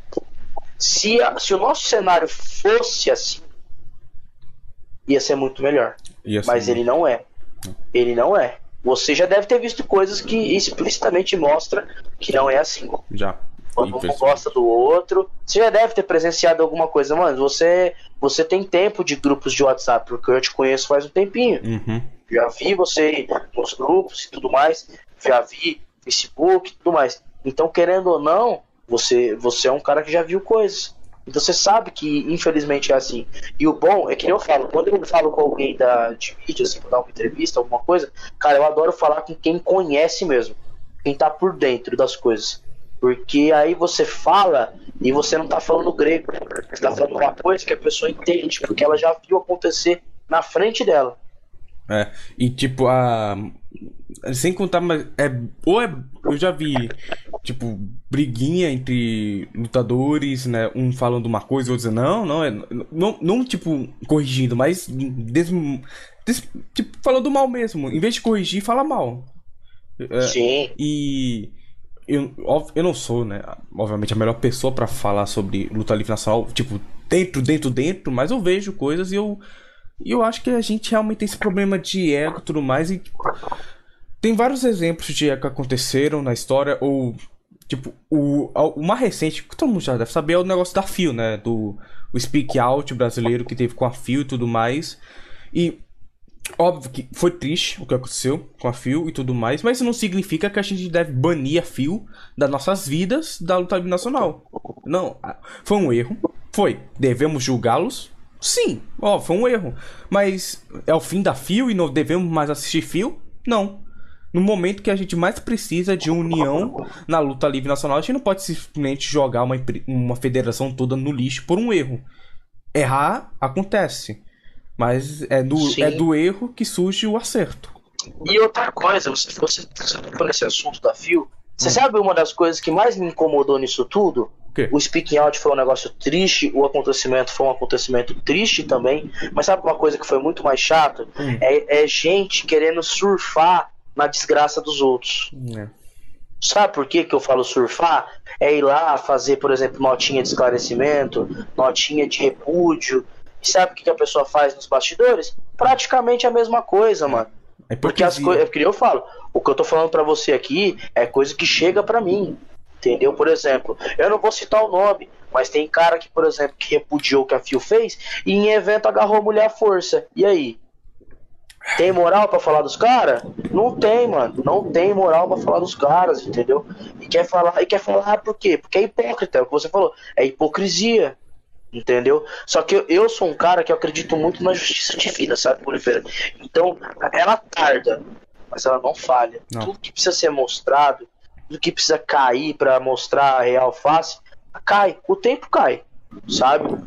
Se, a, se o nosso cenário fosse assim, ia ser muito melhor. Mas ele não é. Ele não é. Você já deve ter visto coisas que explicitamente mostra que não é assim. Já. Quando um gosta do outro, você já deve ter presenciado alguma coisa, mano. Você, você tem tempo de grupos de WhatsApp, porque eu te conheço faz um tempinho. Uhum. Já vi você nos grupos e tudo mais. Já vi Facebook e tudo mais. Então, querendo ou não, você, você é um cara que já viu coisas. Então você sabe que infelizmente é assim. E o bom é que eu falo, quando eu falo com alguém da, de mídia, assim, pra dar uma entrevista, alguma coisa, cara, eu adoro falar com quem conhece mesmo. Quem tá por dentro das coisas. Porque aí você fala e você não tá falando grego. Você tá falando uma coisa que a pessoa entende, porque ela já viu acontecer na frente dela. É, e tipo, a. Sem contar, mas é. Ou é. Eu já vi, tipo, briguinha entre lutadores, né? Um falando uma coisa, outro dizendo, não, não, é. Não, não tipo, corrigindo, mas. Des, des, tipo, falando mal mesmo. Em vez de corrigir, fala mal. É, Sim. E. Eu, eu não sou, né? Obviamente, a melhor pessoa para falar sobre luta livre nacional, tipo, dentro, dentro, dentro, mas eu vejo coisas e eu e eu acho que a gente realmente tem esse problema de ego e tudo mais. E tem vários exemplos de que aconteceram na história, ou. Tipo, o, o mais recente, que todo mundo já deve saber, é o negócio da Fio, né? Do o Speak Out brasileiro que teve com a Fio e tudo mais. E Óbvio que foi triste o que aconteceu com a Fio e tudo mais, mas isso não significa que a gente deve banir a Fio das nossas vidas da luta nacional. Não, foi um erro. Foi. Devemos julgá-los, Sim, ó, foi um erro. Mas é o fim da Fio e não devemos mais assistir Fio? Não. No momento que a gente mais precisa de união na luta livre nacional, a gente não pode simplesmente jogar uma, uma federação toda no lixo por um erro. Errar acontece. Mas é do, é do erro que surge o acerto. E outra coisa, você, você, você por esse assunto da Fio, você hum. sabe uma das coisas que mais me incomodou nisso tudo? O speaking out foi um negócio triste, o acontecimento foi um acontecimento triste também. Mas sabe uma coisa que foi muito mais chato? Hum. É, é, gente querendo surfar na desgraça dos outros. É. Sabe por que, que eu falo surfar? É ir lá fazer, por exemplo, notinha de esclarecimento, notinha de repúdio. E sabe o que, que a pessoa faz nos bastidores? Praticamente a mesma coisa, mano. É porque as coisas. É porque eu falo, o que eu tô falando para você aqui é coisa que chega para mim. Entendeu? Por exemplo, eu não vou citar o nome, mas tem cara que, por exemplo, que repudiou o que a Fio fez e em evento agarrou a mulher à força. E aí? Tem moral para falar dos caras? Não tem, mano. Não tem moral para falar dos caras, entendeu? E quer falar, e quer falar por quê? Porque é hipócrita, é o que você falou. É hipocrisia. Entendeu? Só que eu, eu sou um cara que eu acredito muito na justiça divina, sabe, Oliveira? Então, ela tarda, mas ela não falha. Não. Tudo que precisa ser mostrado do que precisa cair para mostrar a real face, cai, o tempo cai, sabe?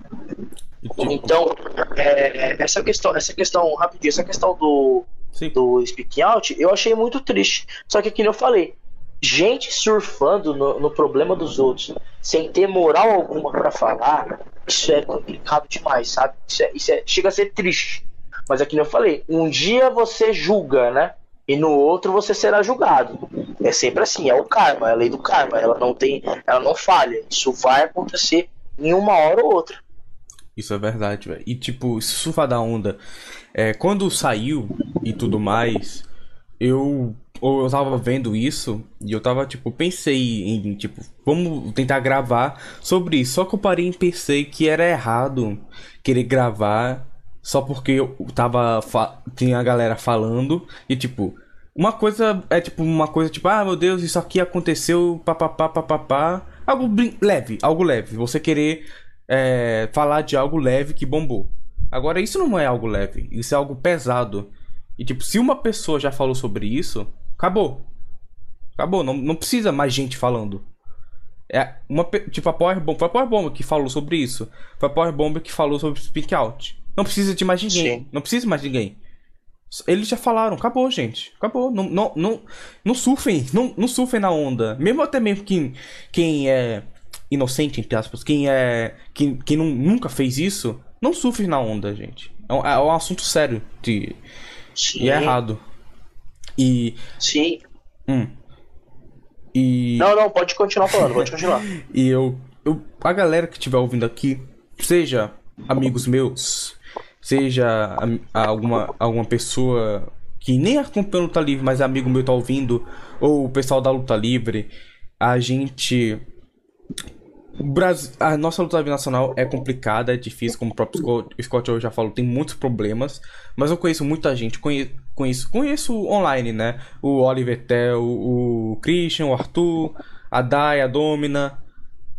Então, é, essa questão, essa questão, rapidinho, essa questão do, do speaking out, eu achei muito triste. Só que, como eu falei, gente surfando no, no, problema dos outros, sem ter moral alguma para falar, isso é complicado demais, sabe? Isso, é, isso é, chega a ser triste. Mas é que eu falei, um dia você julga, né? E no outro você será julgado. É sempre assim, é o karma, é a lei do karma. Ela não tem, ela não falha. Isso vai acontecer em uma hora ou outra. Isso é verdade, velho. E tipo, surfar da onda, é, quando saiu e tudo mais, eu eu tava vendo isso e eu tava tipo, pensei em tipo, vamos tentar gravar sobre isso. Só que eu parei e pensei que era errado querer gravar só porque eu tava tinha a galera falando e tipo, uma coisa é tipo uma coisa tipo, ah, meu Deus, isso aqui aconteceu, papapá, papapá, algo leve, algo leve. Você querer é, falar de algo leve que bombou. Agora, isso não é algo leve, isso é algo pesado. E, tipo, se uma pessoa já falou sobre isso, acabou. Acabou, não, não precisa mais gente falando. É uma, tipo, a Power Bomb, foi a Power Bomb que falou sobre isso. Foi a Power Bomb que falou sobre Speak Out. Não precisa de mais ninguém. Sim. Não precisa mais ninguém. Eles já falaram, acabou, gente. Acabou. Não, não, não, não surfem, não, não surfem na onda. Mesmo até mesmo quem, quem é inocente, entre aspas, quem é. Quem, quem não, nunca fez isso, não surfe na onda, gente. É um, é um assunto sério de, Sim. e é errado. E. Sim. Hum. E. Não, não, pode continuar falando, pode continuar. e eu, eu. A galera que estiver ouvindo aqui, seja amigos meus, seja a, a alguma, alguma pessoa que nem acompanha a luta livre, mas é amigo meu tá ouvindo, ou o pessoal da luta livre, a gente Brasil, a nossa luta nacional é complicada, é difícil, como o próprio Scott, Scott já falou, tem muitos problemas, mas eu conheço muita gente, conheço, conheço, conheço online, né? O Oliver Tell, o Christian, o Arthur, a Dai, a Domina,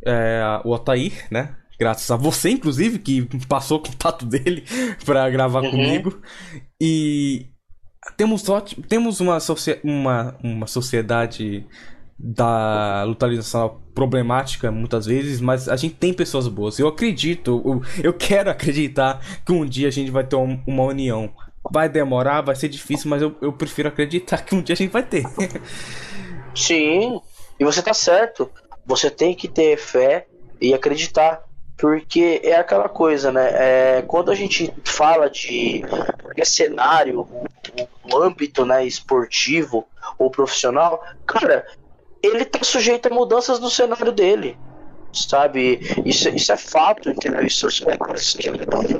é, o Otair, né? Graças a você, inclusive, que passou o contato dele para gravar uhum. comigo. E temos, temos uma, uma, uma sociedade da luta nacional problemática muitas vezes, mas a gente tem pessoas boas. Eu acredito, eu, quero acreditar que um dia a gente vai ter um, uma união. Vai demorar, vai ser difícil, mas eu, eu prefiro acreditar que um dia a gente vai ter. Sim, e você tá certo. Você tem que ter fé e acreditar. Porque é aquela coisa, né? É, quando a gente fala de cenário, o, o âmbito né, esportivo ou profissional, cara, ele tá sujeito a mudanças no cenário dele. Sabe? Isso, isso é fato, entendeu? Isso são coisas que,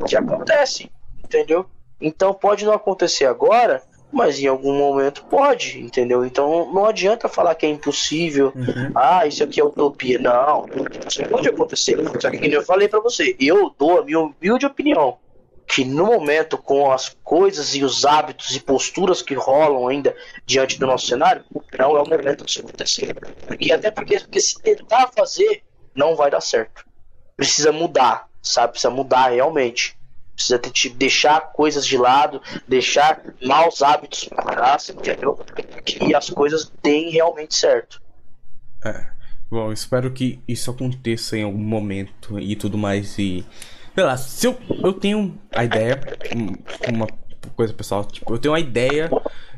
que acontecem, entendeu? Então pode não acontecer agora, mas em algum momento pode, entendeu? Então não adianta falar que é impossível, uhum. ah, isso aqui é utopia. Não, isso pode acontecer. Só que, eu falei para você, eu dou a minha humilde opinião que no momento, com as coisas e os hábitos e posturas que rolam ainda diante do nosso cenário, não é o momento disso acontecer. E até porque, porque se tentar fazer, não vai dar certo. Precisa mudar, sabe? Precisa mudar realmente. Precisa te deixar coisas de lado, deixar maus hábitos para trás, entendeu? Que as coisas deem realmente certo. É. Bom, espero que isso aconteça em algum momento e tudo mais. E sei lá, se eu, eu tenho a ideia, uma coisa pessoal, tipo, eu tenho a ideia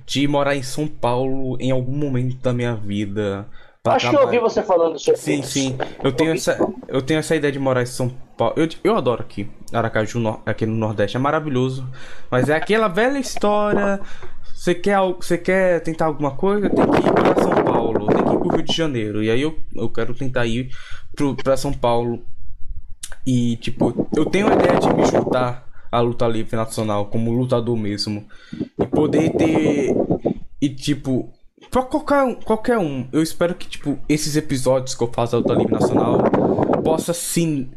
de morar em São Paulo em algum momento da minha vida. Acho trabalhar. que eu ouvi você falando sobre sim, isso. Sim, sim. Eu tenho essa, eu tenho essa ideia de morar em São Paulo. Eu, eu adoro aqui, Aracaju, aqui no Nordeste, é maravilhoso. Mas é aquela velha história. Você quer, você quer tentar alguma coisa? Tem que ir para São Paulo, tem que ir pro Rio de Janeiro. E aí eu, eu quero tentar ir pro, pra São Paulo e, tipo, eu tenho a ideia de me juntar à luta livre nacional como lutador mesmo. E poder ter. E, tipo, pra qualquer um, qualquer um, eu espero que, tipo, esses episódios que eu faço da luta livre nacional possa sim.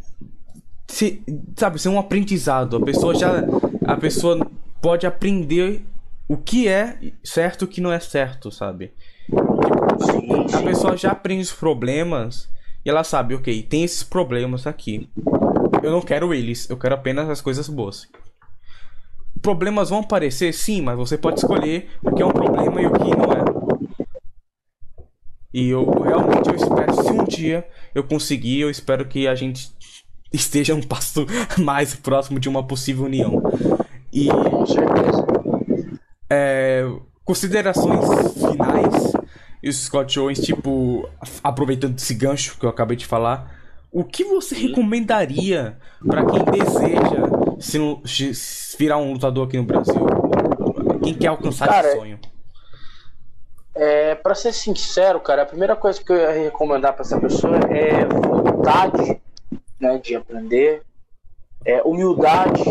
Ser, sabe, ser um aprendizado. A pessoa já. A pessoa pode aprender o que é certo e o que não é certo, sabe? A pessoa já aprende os problemas e ela sabe, ok, tem esses problemas aqui. Eu não quero eles, eu quero apenas as coisas boas. Problemas vão aparecer, sim, mas você pode escolher o que é um problema e o que não é. E eu realmente eu espero, se um dia eu conseguir, eu espero que a gente esteja um passo mais próximo de uma possível união. E. Com certeza. É, considerações e o Scott Owens, tipo, aproveitando esse gancho que eu acabei de falar, o que você recomendaria para quem deseja se, se virar um lutador aqui no Brasil? Quem quer alcançar Cara, esse sonho? É, para ser sincero, cara, a primeira coisa que eu ia recomendar para essa pessoa é vontade né, de aprender, é, humildade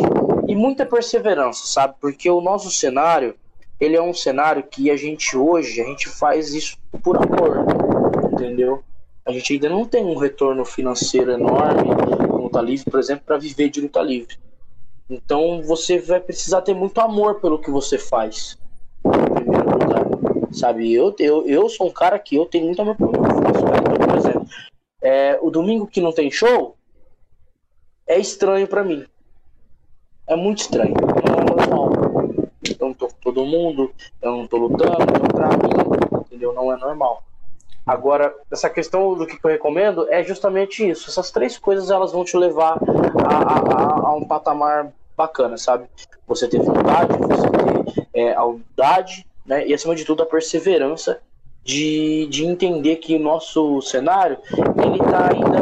e muita perseverança, sabe? Porque o nosso cenário, ele é um cenário que a gente hoje, a gente faz isso por amor, entendeu? A gente ainda não tem um retorno financeiro enorme no luta livre, por exemplo, para viver de luta livre. Então você vai precisar ter muito amor pelo que você faz. Sabe, eu, eu, eu sou um cara que eu tenho muito amor pelo que eu faço. Né? Então, por exemplo, é, o domingo que não tem show é estranho para mim. É muito estranho. Não é normal. Eu não tô com todo mundo, eu não tô lutando, então pra mim, entendeu? Não é normal. Agora, essa questão do que eu recomendo é justamente isso. Essas três coisas elas vão te levar a, a, a um patamar bacana, sabe? Você ter vontade, você ter é, a humildade, né? E acima de tudo a perseverança de, de entender que o nosso cenário ele está ainda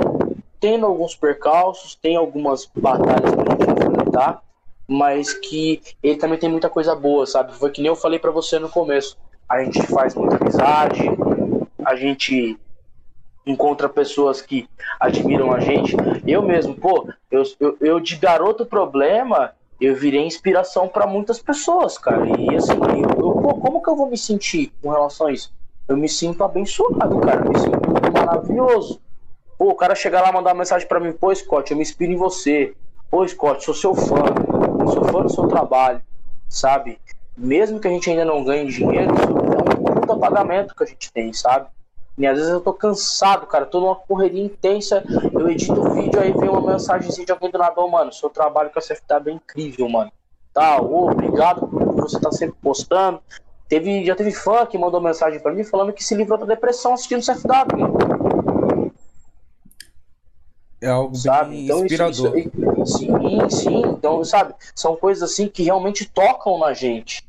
tendo alguns percalços, tem algumas batalhas para gente enfrentar, mas que ele também tem muita coisa boa, sabe? Foi que nem eu falei para você no começo. A gente faz muita amizade, a gente encontra pessoas que admiram a gente. Eu mesmo, pô, eu, eu, eu de garoto problema, eu virei inspiração para muitas pessoas, cara. E assim, eu, eu, pô, como que eu vou me sentir com relação a isso? Eu me sinto abençoado, cara. Eu me sinto maravilhoso. Pô, o cara chegar lá mandar uma mensagem para mim, pô, Scott, eu me inspiro em você. Pô, Scott, sou seu fã. Sou fã do seu trabalho, sabe? Mesmo que a gente ainda não ganhe dinheiro, isso é um puta pagamento que a gente tem, sabe? E às vezes eu tô cansado, cara, tô numa correria intensa, eu edito o vídeo, aí vem uma mensagem de alguém do nada, mano, seu trabalho com a CFW é incrível, mano. Tá, oh, obrigado por você tá sempre postando. Teve, já teve fã que mandou mensagem para mim falando que se livrou da depressão assistindo CFW. É algo sabe? bem então, inspirador. Isso, isso, sim, sim. Então, sabe, são coisas assim que realmente tocam na gente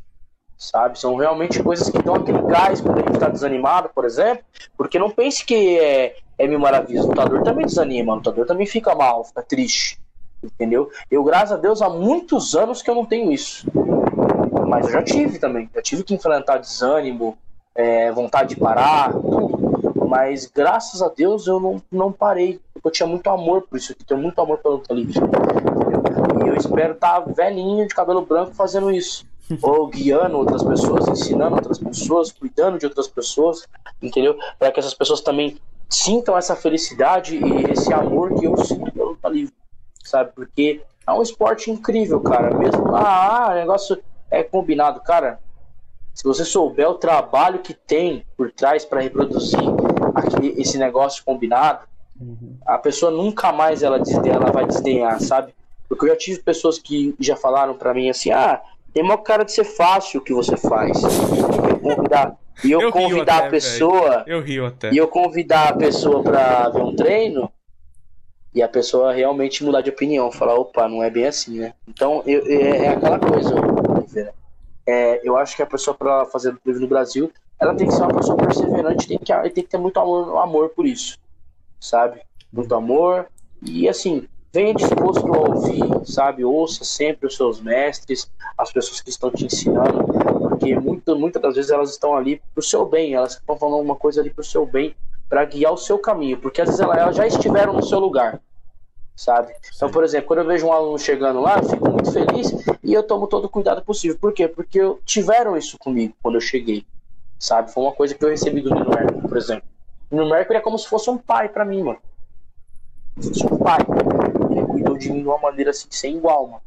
sabe? São realmente coisas que dão aquele gás quando a gente está desanimado, por exemplo, porque não pense que é, é mil maravilhas, o lutador também desanima, o lutador também fica mal, fica triste, entendeu? Eu, graças a Deus, há muitos anos que eu não tenho isso, mas eu já tive também, já tive que enfrentar desânimo, é, vontade de parar, tudo, mas graças a Deus eu não, não parei, porque eu tinha muito amor por isso, eu tenho muito amor pela luta livre, entendeu? E eu espero estar tá velhinho, de cabelo branco, fazendo isso ou guiando outras pessoas, ensinando outras pessoas, cuidando de outras pessoas, entendeu? Para que essas pessoas também sintam essa felicidade e esse amor que eu sinto pelo luta livre, sabe? Porque é um esporte incrível, cara. Mesmo ah, o negócio é combinado, cara. Se você souber o trabalho que tem por trás para reproduzir aqui, esse negócio combinado, uhum. a pessoa nunca mais ela, desdenha, ela vai desdenhar, sabe? Porque eu já tive pessoas que já falaram para mim assim: ah, tem uma cara de ser fácil o que você faz. E eu, eu convidar até, a pessoa. Véio. Eu rio até. E eu convidar a pessoa para ver um treino e a pessoa realmente mudar de opinião, falar, opa, não é bem assim, né? Então eu, é, é aquela coisa, é, eu acho que a pessoa para fazer livro no Brasil, ela tem que ser uma pessoa perseverante, tem que, tem que ter muito amor, amor por isso, sabe? Muito amor e assim, venha disposto a ouvir, sabe? Ouça sempre os seus mestres, as pessoas que estão te ensinando, porque muitas muita das vezes elas estão ali para o seu bem, elas estão falando uma coisa ali para o seu bem, para guiar o seu caminho, porque às vezes elas, já estiveram no seu lugar, sabe? Então, por exemplo, quando eu vejo um aluno chegando lá, eu fico muito feliz e eu tomo todo o cuidado possível. Por quê? Porque tiveram isso comigo quando eu cheguei, sabe? Foi uma coisa que eu recebi do Nino por exemplo. O Nino Mercury é como se fosse um pai para mim, mano. Fosse um pai cuidou de mim de uma maneira assim, sem igual, mano.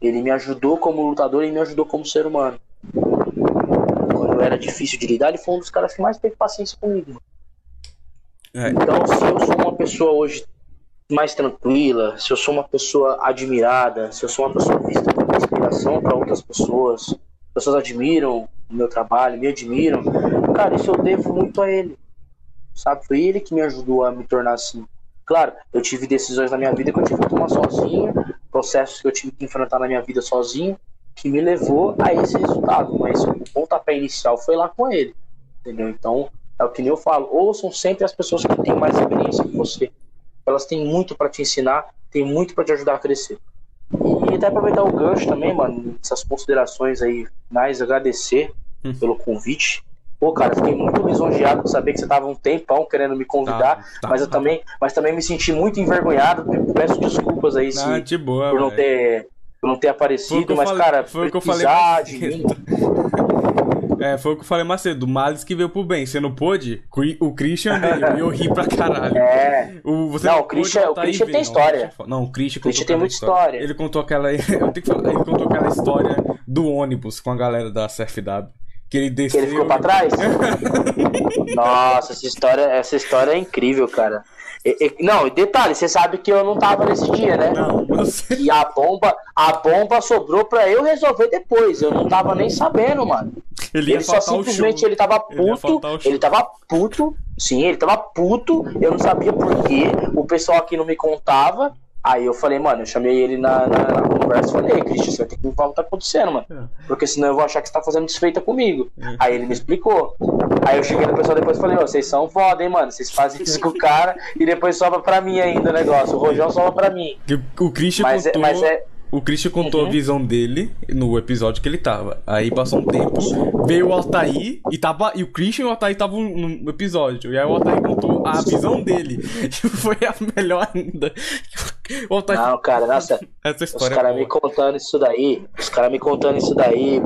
Ele me ajudou como lutador e me ajudou como ser humano. Quando eu era difícil de lidar, ele foi um dos caras que mais teve paciência comigo. É. Então, se eu sou uma pessoa hoje mais tranquila, se eu sou uma pessoa admirada, se eu sou uma pessoa vista como inspiração para outras pessoas, pessoas admiram o meu trabalho, me admiram, cara, isso eu devo muito a ele. Sabe? Foi ele que me ajudou a me tornar assim. Claro, eu tive decisões na minha vida que eu tive que tomar sozinho, processos que eu tive que enfrentar na minha vida sozinho, que me levou a esse resultado. Mas o pontapé inicial foi lá com ele. Entendeu? Então, é o que eu falo. Ouçam sempre as pessoas que têm mais experiência que você. Elas têm muito para te ensinar, têm muito para te ajudar a crescer. E até aproveitar o gancho também, mano, essas considerações aí, mais agradecer Hum. pelo convite. Pô, cara, fiquei muito lisonjeado de saber que você tava um tempão querendo me convidar, Tá, tá. mas eu também, mas também me senti muito envergonhado. Peço desculpas aí se, Ah, de boa, por não ter por não ter o aparecido, mas falei- cara, foi o que eu falei. É, foi o que eu falei mais cedo. O Males que veio pro bem. Você não pôde? O Christian veio. E eu ri pra caralho. É, O, você Não, o pôde, Christian- o Christian tem história. Não, Não, o Christian, O Christian tem muita história. Ele contou aquela. Eu tenho que falar. Ele contou aquela história do ônibus com a galera da CFW. Que ele que desceu. ele ficou pra trás. Nossa, essa história, essa história é incrível, cara. E- e- não, e detalhe, você sabe que eu não tava nesse dia, né? Não, sei. E a bomba, a bomba sobrou pra eu resolver depois. Eu não tava nem sabendo, mano. Ele Ele só simplesmente ele tava Ele puto, show. ele tava puto, sim, ele tava puto, eu não sabia por quê, o pessoal aqui não me contava. Aí eu falei, mano, eu chamei ele na, na, na conversa e falei, "Ei, Christian, você vai ter que me falar o que tá acontecendo, mano. É. Porque senão eu vou achar que você tá fazendo desfeita comigo. É. Aí ele me explicou. Aí eu cheguei no pessoal depois e falei, ô, vocês são foda, hein, mano. Vocês fazem isso com o cara e depois sobra pra mim ainda o negócio. O rojão sobra pra mim. O Christian Mas é, contou. mas é. O Christian contou Uhum. a visão dele no episódio que ele tava. Aí passou um tempo, veio o Altair e tava. E o Christian e o Altair estavam no episódio. E aí o Altair contou a visão dele. E foi a melhor ainda. O Altair. Não, cara, nossa. essa Os história caras é me contando isso daí, os caras me contando isso daí,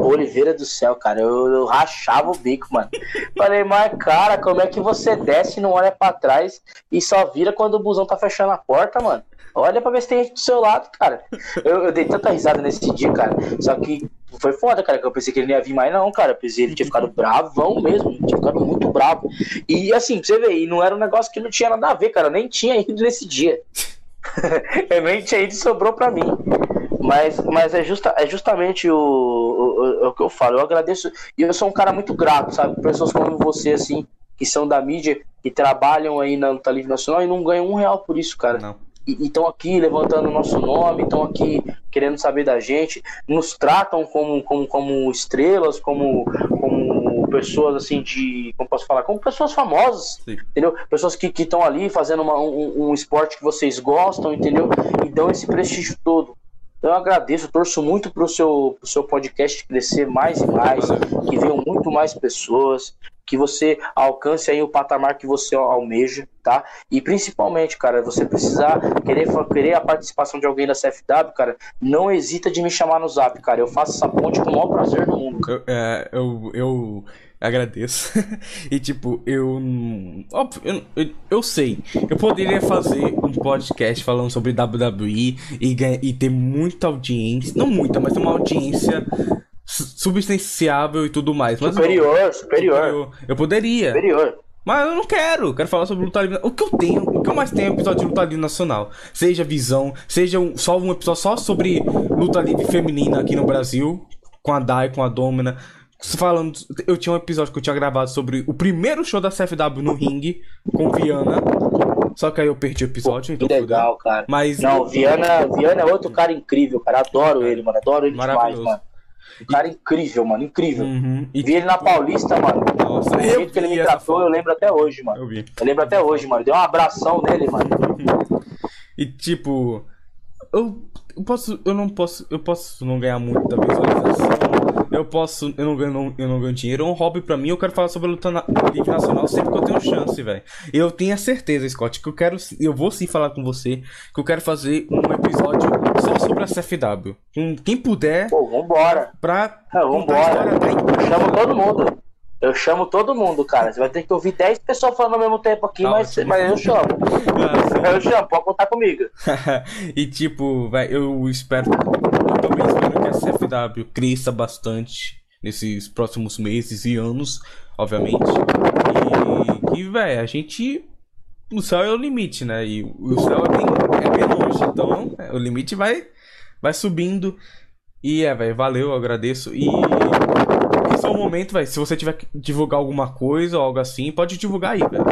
Oliveira do céu, cara, eu, eu rachava o bico, mano. Falei, mas cara, como é que você desce e não olha pra trás e só vira quando o busão tá fechando a porta, mano? Olha pra ver se tem gente do seu lado, cara. Eu, eu dei tanta risada nesse dia, cara. Só que foi foda, cara, que eu pensei que ele não ia vir mais, não, cara. Eu pensei que ele tinha ficado bravão mesmo, tinha ficado muito bravo. E assim, pra você ver, e não era um negócio que não tinha nada a ver, cara. Eu nem tinha ido nesse dia. eu nem tinha ido e sobrou pra mim. Mas, mas é, justa, é justamente o, o, o, o que eu falo. Eu agradeço. E eu sou um cara muito grato, sabe? Pessoas como você, assim, que são da mídia, que trabalham aí na luta livre nacional e não ganham um real por isso, cara. Não. E estão aqui levantando o nosso nome, estão aqui querendo saber da gente, nos tratam como, como, como estrelas, como, como pessoas assim de. Como posso falar? Como pessoas famosas, Sim. entendeu? Pessoas que estão ali fazendo uma- um, um esporte que vocês gostam, entendeu? E dão esse prestígio todo. Então eu agradeço, torço muito pro seu, pro seu podcast crescer mais e mais, que venham muito mais pessoas, que você alcance aí o patamar que você almeja, tá? E principalmente, cara, você precisar querer, querer a participação de alguém da CFW, cara, não hesita de me chamar no zap, cara. Eu faço essa ponte com o maior prazer do mundo. Eu, é, eu, eu agradeço. e tipo, eu. Óbvio, eu, eu, eu sei. Eu poderia fazer um podcast falando sobre WWE e, e ter muita audiência. Não muita, mas uma audiência substanciável e tudo mais. Mas não. Superior, superior, Eu, poderia. superior. Mas eu não quero, quero falar sobre luta livre. O que eu tenho, o que eu mais tenho é episódio de luta livre nacional. Seja visão, seja um- só um episódio só sobre luta livre feminina aqui no Brasil, com a Dai, com a Domina. Falando, eu tinha um episódio que eu tinha gravado sobre o primeiro show da CFW no ringue com Viana. Só que aí eu perdi o episódio, então Que legal, cara. Mas Não, Viana, Viana é outro cara incrível, cara. Adoro ele, mano. Adoro ele demais, mano. Um cara incrível, mano. Incrível. Uhum, e Vi ele na Paulista, mano. Nossa, O jeito que ele me tratou, eu lembro até hoje, mano. eu vi. Eu lembro até hoje, mano. Deu um abração nele, mano. E tipo, eu, eu posso, eu não posso, eu posso não ganhar muito da visualização. Eu posso, eu não ganho, não- eu não ganho dinheiro. É um hobby pra mim. Eu quero falar sobre a luta na, livre nacional sempre que eu tenho chance, velho. Eu tenho a certeza, Scott, que eu quero, eu vou sim falar com você que eu quero fazer um episódio só sobre a CFW. Com quem puder Pô, vambora. pra É, vambora. Eu chamo todo mundo. Eu chamo todo mundo, cara. Você vai ter que ouvir 10 pessoas falando ao mesmo tempo aqui, mas, ótimo. mas eu chamo. Ah, Eu chamo, pode contar comigo. e tipo, vai, eu espero. CFW cresça bastante nesses próximos meses e anos, obviamente. E que, velho, a gente. O céu é o limite, né? E o céu é bem, é bem longe. Então, é, o limite vai, vai subindo. E é, velho, valeu, eu agradeço. E esse é o momento, velho. Se você tiver que divulgar alguma coisa ou algo assim, pode divulgar aí, velho.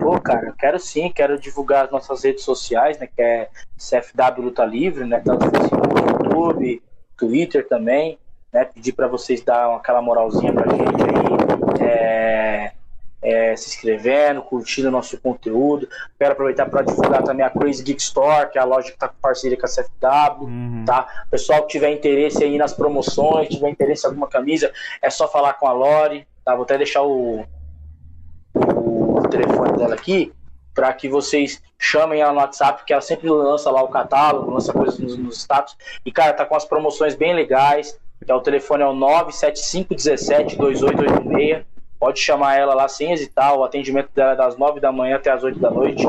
Pô, cara, quero sim, quero divulgar as nossas redes sociais, né? Que é CFW Luta Livre, né? Tanto Facebook, YouTube, Twitter também, né? Pedir pra vocês dar aquela moralzinha pra gente aí. É, é, se inscrevendo, curtindo o nosso conteúdo. Quero aproveitar para divulgar também a Crazy Geek Store, que é a loja que está com parceria com a CFW, Uhum. tá? Pessoal que tiver interesse aí nas promoções, tiver interesse em alguma camisa, é só falar com a Lori, tá? Vou até deixar o, o telefone dela aqui para que vocês chamem ela no WhatsApp, porque ela sempre lança lá o catálogo, lança coisas nos, nos status. E, cara, tá com as promoções bem legais. Que é o telefone é o 975172886. Pode chamar ela lá sem hesitar. O atendimento dela é das 9 da manhã até as 8 da noite.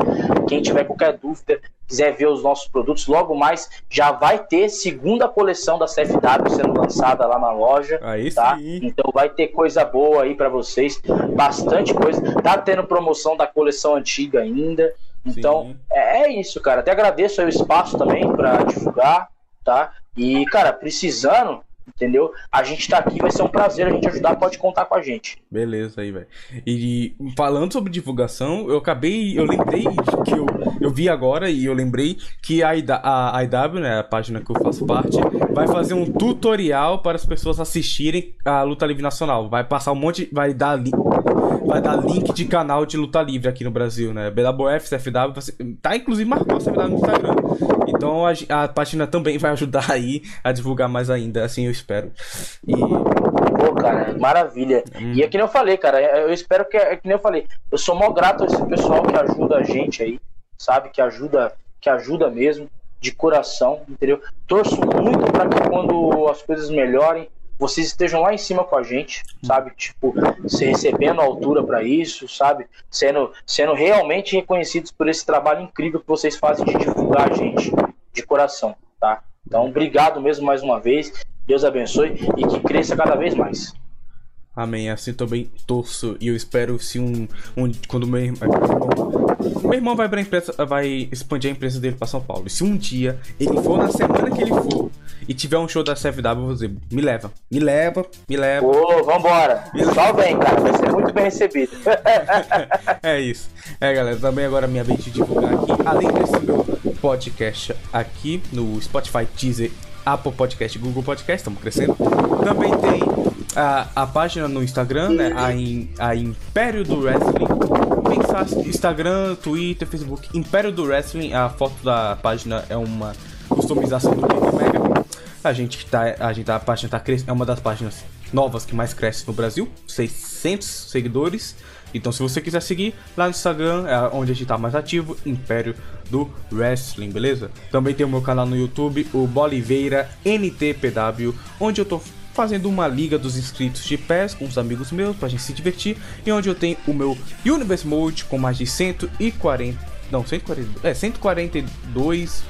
Quem tiver qualquer dúvida, quiser ver os nossos produtos, logo mais já vai ter segunda coleção da CFW sendo lançada lá na loja. Aí Tá? sim. Então vai ter coisa boa aí pra vocês, bastante coisa. Tá tendo promoção da coleção antiga ainda. Então Sim. é, é isso, cara. Até agradeço o espaço também pra divulgar, tá? E cara, precisando, entendeu? A gente tá aqui, vai ser um prazer a gente ajudar, pode contar com a gente. Beleza aí, velho. E falando sobre divulgação, eu acabei. Eu lembrei que eu, eu vi agora e eu lembrei que a, a IW, né, a página que eu faço parte, vai fazer um tutorial para as pessoas assistirem a luta livre nacional. Vai passar um monte. Vai dar. Vai dar link de canal de luta livre aqui no Brasil, né? BWF, CFW, você- tá inclusive marcou a CFW no Instagram. Então a, a página também vai ajudar aí a divulgar mais ainda, assim eu espero. E Pô, cara, maravilha. E é que nem eu falei, cara, eu espero que é que nem eu falei. Eu sou mó grato a esse pessoal que ajuda a gente aí, sabe? Que ajuda, que ajuda mesmo, de coração, entendeu? Torço muito para que quando as coisas melhorem, vocês estejam lá em cima com a gente, sabe? Tipo, se recebendo a altura para isso, sabe? Sendo, sendo realmente reconhecidos por esse trabalho incrível que vocês fazem de divulgar a gente de coração, tá? Então, obrigado mesmo mais uma vez. Deus abençoe e que cresça cada vez mais. Amém. Assim também torço e eu espero se um, um quando meu irmão, meu irmão vai pra empresa, vai expandir a empresa dele pra São Paulo. E se um dia ele for na semana que ele for e tiver um show da CFW, eu vou dizer, me leva, me leva, me leva. Ô, vambora. Só vem, cara. Vai ser muito bem recebido. é isso. É, galera, também agora minha vez de divulgar aqui, além desse meu podcast aqui no Spotify, Deezer, Apple Podcast, Google Podcast, estamos crescendo. Também tem a, a página no Instagram, né? A, in- a Império do Wrestling. Instagram, Twitter, Facebook. Império do Wrestling, a foto da página é uma customização do Big Mega. A gente tá, a gente tá, a página tá crescendo, é uma das páginas novas que mais cresce no Brasil, 600 seguidores. Então, se você quiser seguir lá no Instagram, é onde a gente tá mais ativo, Império do Wrestling, beleza? Também tem o meu canal no YouTube, o Boliveira NTPW, onde eu tô fazendo uma liga dos inscritos de PES com os amigos meus pra gente se divertir e onde eu tenho o meu Universe Mode com mais de 140, não, 140, é 142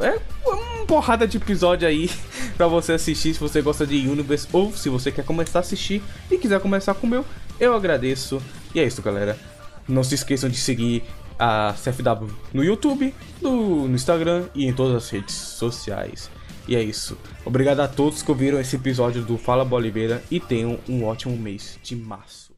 é uma porrada de episódio aí pra você assistir se você gosta de Universe ou se você quer começar a assistir e quiser começar com o meu, eu agradeço. E é isso, galera. Não se esqueçam de seguir a CFW no YouTube, no, no Instagram e em todas as redes sociais. E é isso. Obrigado a todos que ouviram esse episódio do Fala Boliveira e tenham um ótimo mês de março.